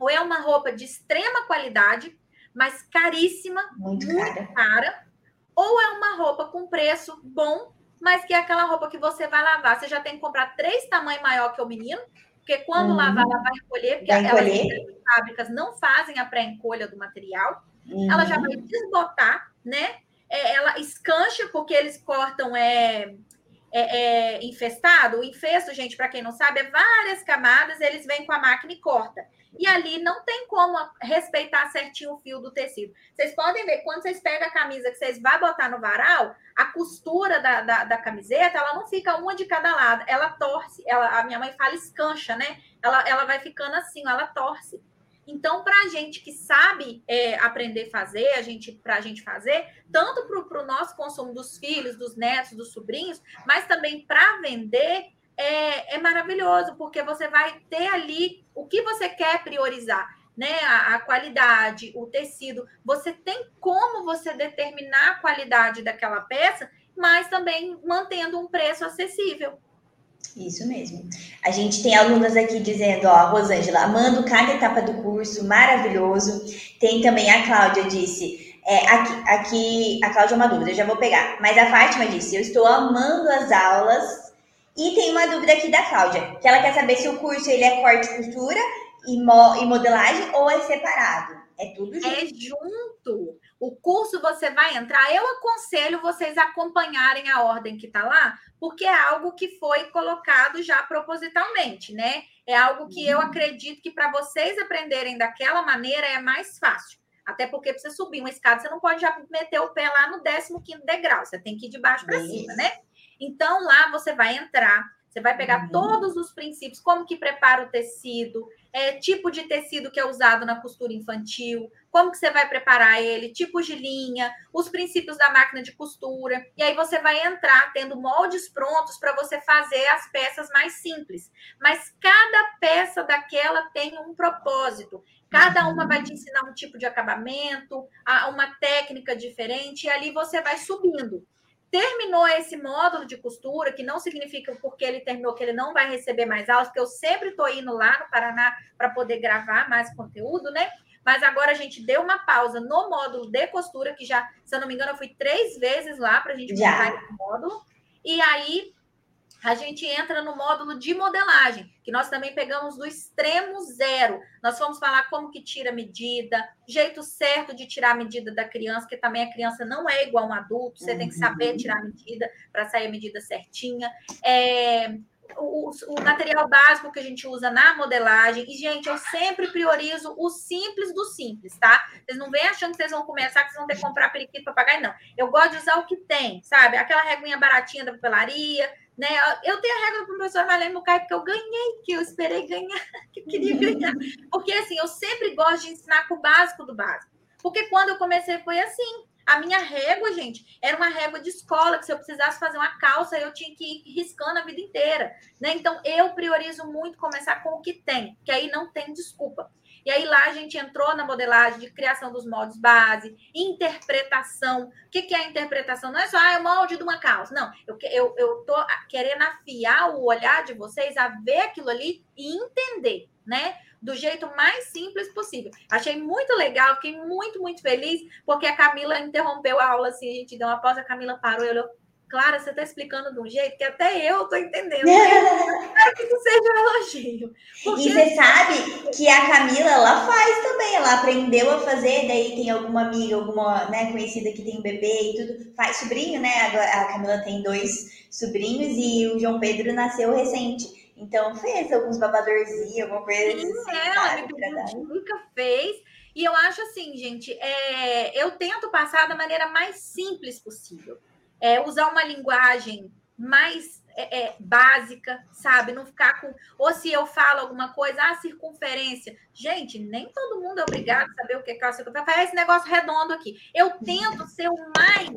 é uma roupa de extrema qualidade, mas caríssima, muito, muito cara. cara, ou é uma roupa com preço bom, mas que é aquela roupa que você vai lavar. Você já tem que comprar três tamanhos maior que o menino, porque quando uhum. lavar, ela vai encolher, porque vai encolher. as fábricas não fazem a pré-encolha do material. Uhum. Ela já vai desbotar, né? É, ela escancha, porque eles cortam é, é, é, infestado, o infesto, gente, para quem não sabe, é várias camadas, eles vêm com a máquina e corta. E ali não tem como respeitar certinho o fio do tecido. Vocês podem ver, quando vocês pegam a camisa que vocês vão botar no varal, a costura da, da, da, camiseta, ela não fica uma de cada lado, ela torce, ela, a minha mãe fala escancha, né? Ela, ela vai ficando assim, ela torce. Então, para a gente que sabe é, aprender a fazer, a gente, para a gente fazer, tanto para o nosso consumo dos filhos, dos netos, dos sobrinhos, mas também para vender, é, é, maravilhoso, porque você vai ter ali o que você quer priorizar, né? A, a, qualidade, o tecido. Você tem como você determinar a qualidade daquela peça, mas também mantendo um preço acessível. Isso mesmo. A gente tem alunas aqui dizendo, ó, Rosângela, amando cada etapa do curso, maravilhoso. Tem também a Cláudia disse, é, aqui, aqui, a Cláudia é uma dúvida, eu já vou pegar. Mas a Fátima disse, eu estou amando as aulas. E tem uma dúvida aqui da Cláudia, que ela quer saber se o curso ele é corte e costura e, mo, e modelagem ou é separado. É tudo junto. É junto. O curso você vai entrar, eu aconselho vocês acompanharem a ordem que está lá, porque é algo que foi colocado já propositalmente, né? É algo que eu uhum. acredito que para vocês aprenderem daquela maneira é mais fácil. Até porque para você subir uma escada, você não pode já meter o pé lá no 15 degrau, você tem que ir de baixo para cima, né? Então lá você vai entrar, você vai pegar uhum. todos os princípios, como que prepara o tecido, é, tipo de tecido que é usado na costura infantil, como que você vai preparar ele, tipos de linha, os princípios da máquina de costura. E aí você vai entrar tendo moldes prontos para você fazer as peças mais simples. Mas cada peça daquela tem um propósito. Cada uma vai te ensinar um tipo de acabamento, uma técnica diferente, e ali você vai subindo terminou esse módulo de costura, que não significa porque ele terminou que ele não vai receber mais aulas, porque eu sempre estou indo lá no Paraná para poder gravar mais conteúdo, né? Mas agora a gente deu uma pausa no módulo de costura, que já, se eu não me engano, eu fui três vezes lá para a gente montar esse módulo. E aí a gente entra no módulo de modelagem, que nós também pegamos do extremo zero. Nós vamos falar como que tira a medida, jeito certo de tirar a medida da criança, que também a criança não é igual a um adulto, você uhum. tem que saber uhum. tirar a medida para sair a medida certinha. É, o, o, material básico que a gente usa na modelagem. E, gente, eu sempre priorizo o simples do simples, tá? Vocês não vêm achando que vocês vão começar, que vocês vão ter que comprar periquito papagaio, não. Eu gosto de usar o que tem, sabe? Aquela reguinha baratinha da papelaria, né? Eu tenho a regra do professor Marlene Mucay porque eu ganhei, que eu esperei ganhar, que eu queria ganhar. Porque, assim, eu sempre gosto de ensinar com o básico do básico. Porque quando eu comecei foi assim. A minha régua, gente, era uma régua de escola, que se eu precisasse fazer uma calça, eu tinha que ir riscando a vida inteira. Né? Então, eu priorizo muito começar com o que tem, que aí não tem desculpa. E aí lá a gente entrou na modelagem de criação dos moldes base, interpretação. O que, que é a interpretação? Não é só ah, é o molde de uma calça. Não, eu, eu, tô querendo afiar o olhar de vocês a ver aquilo ali e entender, né? Do jeito mais simples possível. Achei muito legal, fiquei muito, muito feliz, porque a Camila interrompeu a aula assim, a gente deu uma pausa, a Camila parou e olhou Clara, você está explicando de um jeito que até eu estou entendendo. Espero que isso seja um elogio. Porque... E você sabe que a Camila, ela faz também, ela aprendeu a fazer, daí tem alguma amiga, alguma né, conhecida que tem um bebê e tudo, faz sobrinho, né? A Camila tem dois sobrinhos e o João Pedro nasceu recente. Então fez alguns babadorzinhos, alguma coisa Sim, assim. Ela me nunca fez. E eu acho assim, gente, é, eu tento passar da maneira mais simples possível é, usar uma linguagem mais é, é, básica, sabe? Não ficar com. Ou se eu falo alguma coisa, ah, circunferência. Gente, nem todo mundo é obrigado a saber o que é a circunferência. Faz esse negócio redondo aqui. Eu tento ser o mais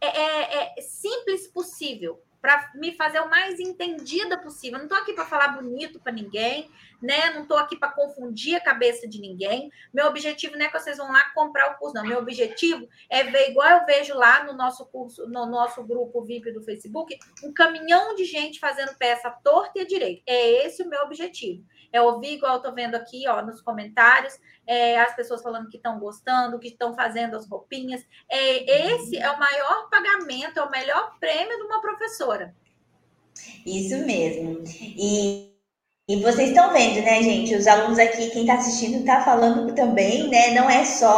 é, é, é simples possível para me fazer o mais entendida possível. Eu não estou aqui para falar bonito para ninguém, né? Não estou aqui para confundir a cabeça de ninguém. Meu objetivo não é que vocês vão lá comprar o curso, não. Meu objetivo é ver, igual eu vejo lá no nosso curso, no nosso grupo VIP do Facebook, um caminhão de gente fazendo peça torta e direita. É esse o meu objetivo. É ouvir, igual eu estou vendo aqui, ó, nos comentários, é, as pessoas falando que estão gostando, que estão fazendo as roupinhas. É, esse é o maior pagamento, é o melhor prêmio de uma professora. Isso mesmo. E, e vocês estão vendo, né, gente? Os alunos aqui, quem está assistindo, está falando também, né? Não é só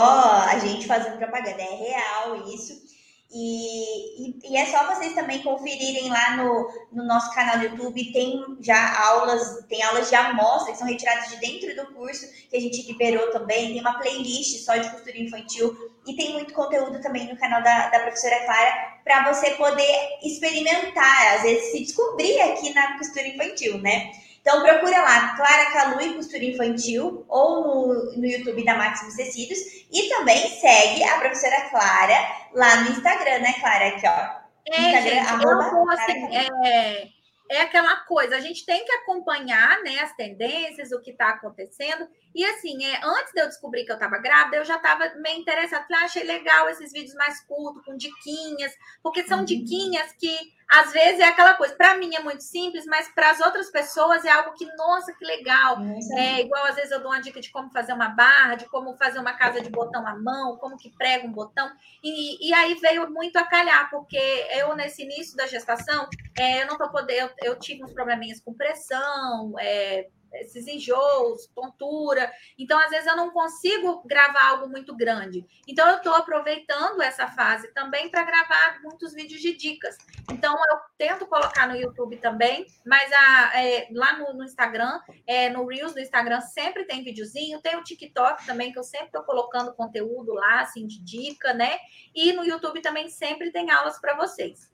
a gente fazendo propaganda, é real isso. E, e, e, é só vocês também conferirem lá no, no nosso canal do YouTube. Tem já aulas, tem aulas de amostra que são retiradas de dentro do curso que a gente liberou também. Tem uma playlist só de costura infantil e tem muito conteúdo também no canal da, da professora Clara para você poder experimentar, às vezes se descobrir aqui na costura infantil, né? Então procura lá, Clara Calui Costura Infantil, ou no, no YouTube da Máximos Tecidos, e também segue a professora Clara lá no Instagram, né, Clara? Aqui, ó. É, Instagram, gente, arroba, eu vou, assim, é, é aquela coisa, a gente tem que acompanhar né, as tendências, o que está acontecendo. E assim, é, antes de eu descobrir que eu estava grávida, eu já estava meio interessada. Falei, ah, achei legal esses vídeos mais curtos, com diquinhas, porque são uhum. diquinhas que às vezes é aquela coisa, para mim é muito simples, mas para as outras pessoas é algo que, nossa, que legal. É igual às vezes eu dou uma dica de como fazer uma barra, de como fazer uma casa de botão à mão, como que prega um botão. E, e aí veio muito a calhar, porque eu, nesse início da gestação, é, eu não tô podendo, eu, eu tive uns probleminhas com pressão, é, esses enjoos, tontura. Então, às vezes, eu não consigo gravar algo muito grande. Então, eu estou aproveitando essa fase também para gravar muitos vídeos de dicas. Então, eu tento colocar no YouTube também, mas a, é, lá no, no Instagram, é, no Reels do Instagram, sempre tem videozinho. Tem o TikTok também, que eu sempre estou colocando conteúdo lá, assim, de dica, né? E no YouTube também sempre tem aulas para vocês.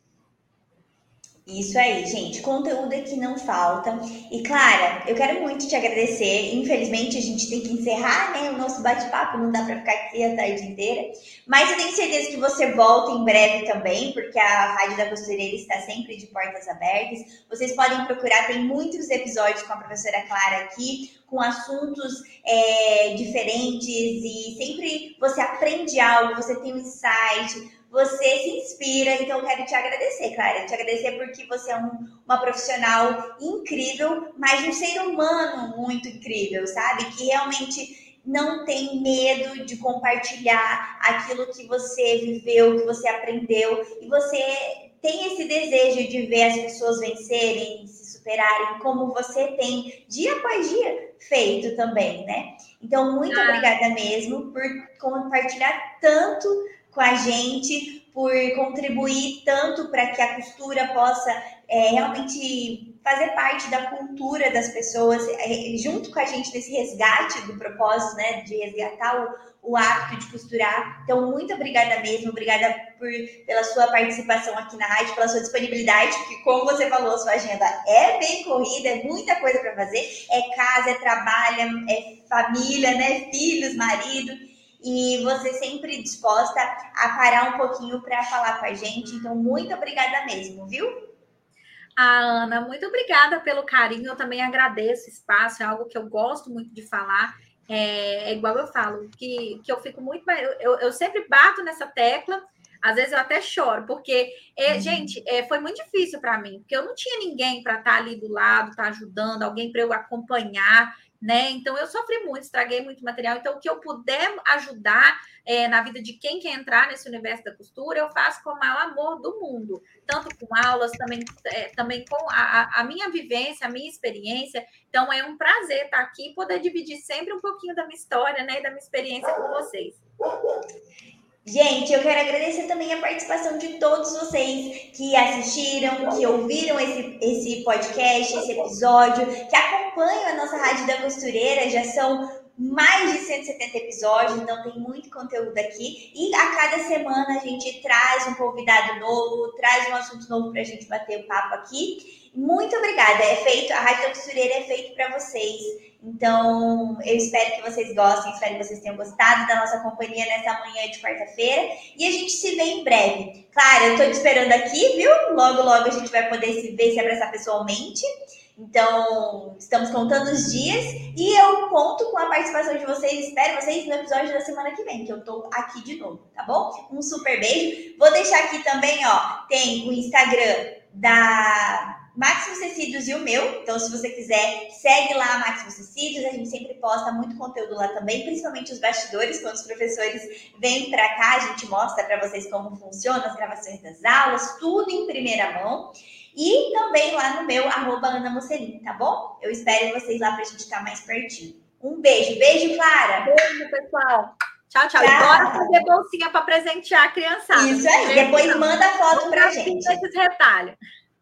Isso aí, gente. Conteúdo aqui não falta. E Clara, eu quero muito te agradecer. Infelizmente, a gente tem que encerrar né, o nosso bate-papo, não dá para ficar aqui a tarde inteira. Mas eu tenho certeza que você volta em breve também, porque a Rádio da Costureira está sempre de portas abertas. Vocês podem procurar, tem muitos episódios com a professora Clara aqui, com assuntos é, diferentes e sempre você aprende algo, você tem um insight você se inspira, então eu quero te agradecer, Clara. Te agradecer porque você é um, uma profissional incrível, mas um ser humano muito incrível, sabe? Que realmente não tem medo de compartilhar aquilo que você viveu, que você aprendeu, e você tem esse desejo de ver as pessoas vencerem, se superarem, como você tem dia após dia feito também, né? Então, muito ah. obrigada mesmo por compartilhar tanto com a gente, por contribuir tanto para que a costura possa é, realmente fazer parte da cultura das pessoas, é, junto com a gente nesse resgate do propósito, né, de resgatar o, o hábito de costurar. Então, muito obrigada mesmo, obrigada por, pela sua participação aqui na rádio, pela sua disponibilidade, porque, como você falou, a sua agenda é bem corrida, é muita coisa para fazer, é casa, é trabalho, é família, né, filhos, marido e você sempre disposta a parar um pouquinho para falar com a gente. Então, muito obrigada mesmo, viu? Ah, Ana, muito obrigada pelo carinho. Eu também agradeço o espaço, é algo que eu gosto muito de falar. É, é igual eu falo, que, que eu fico muito. Eu, eu sempre bato nessa tecla. Às vezes eu até choro, porque, é, uhum. gente, é, foi muito difícil para mim, porque eu não tinha ninguém para estar tá ali do lado, estar tá ajudando, alguém para eu acompanhar né? Então eu sofri muito, estraguei muito material. Então, o que eu puder ajudar é, na vida de quem quer entrar nesse universo da costura, eu faço com o maior amor do mundo, tanto com aulas, também, é, também com a, a, minha vivência, a minha experiência. Então, é um prazer estar aqui e poder dividir sempre um pouquinho da minha história, né? E da minha experiência com vocês. Gente, eu quero agradecer também a participação de todos vocês que assistiram, que ouviram esse, esse podcast, esse episódio, que acompanham a nossa Rádio da Costureira. Já são mais de 170 episódios, então tem muito conteúdo aqui. E a cada semana a gente traz um convidado novo, traz um assunto novo para a gente bater o papo aqui. Muito obrigada. É feito, a Rádio da Costureira é feito para vocês. Então, eu espero que vocês gostem, espero que vocês tenham gostado da nossa companhia nessa manhã de quarta-feira. E a gente se vê em breve. Claro, eu estou te esperando aqui, viu? Logo, logo a gente vai poder se ver, se abraçar pessoalmente. Então, estamos contando os dias e eu conto com a participação de vocês. Espero vocês no episódio da semana que vem, que eu tô aqui de novo, tá bom? Um super beijo. Vou deixar aqui também, ó, tem o Instagram da Máximos Tecidos e o meu. Então, se você quiser, segue lá Máximos Tecidos. A gente sempre posta muito conteúdo lá também, principalmente os bastidores, quando os professores vêm para cá, a gente mostra para vocês como funciona as gravações das aulas, tudo em primeira mão. E também lá no meu, arroba Ana Mocelin, tá bom? Eu espero vocês lá para a gente estar mais pertinho. Um beijo. Beijo, Clara. Beijo, pessoal. Tchau, tchau. tchau. E bora fazer bolsinha para presentear a criançada. Isso aí. Depois manda foto pra gente. Esses retalhos.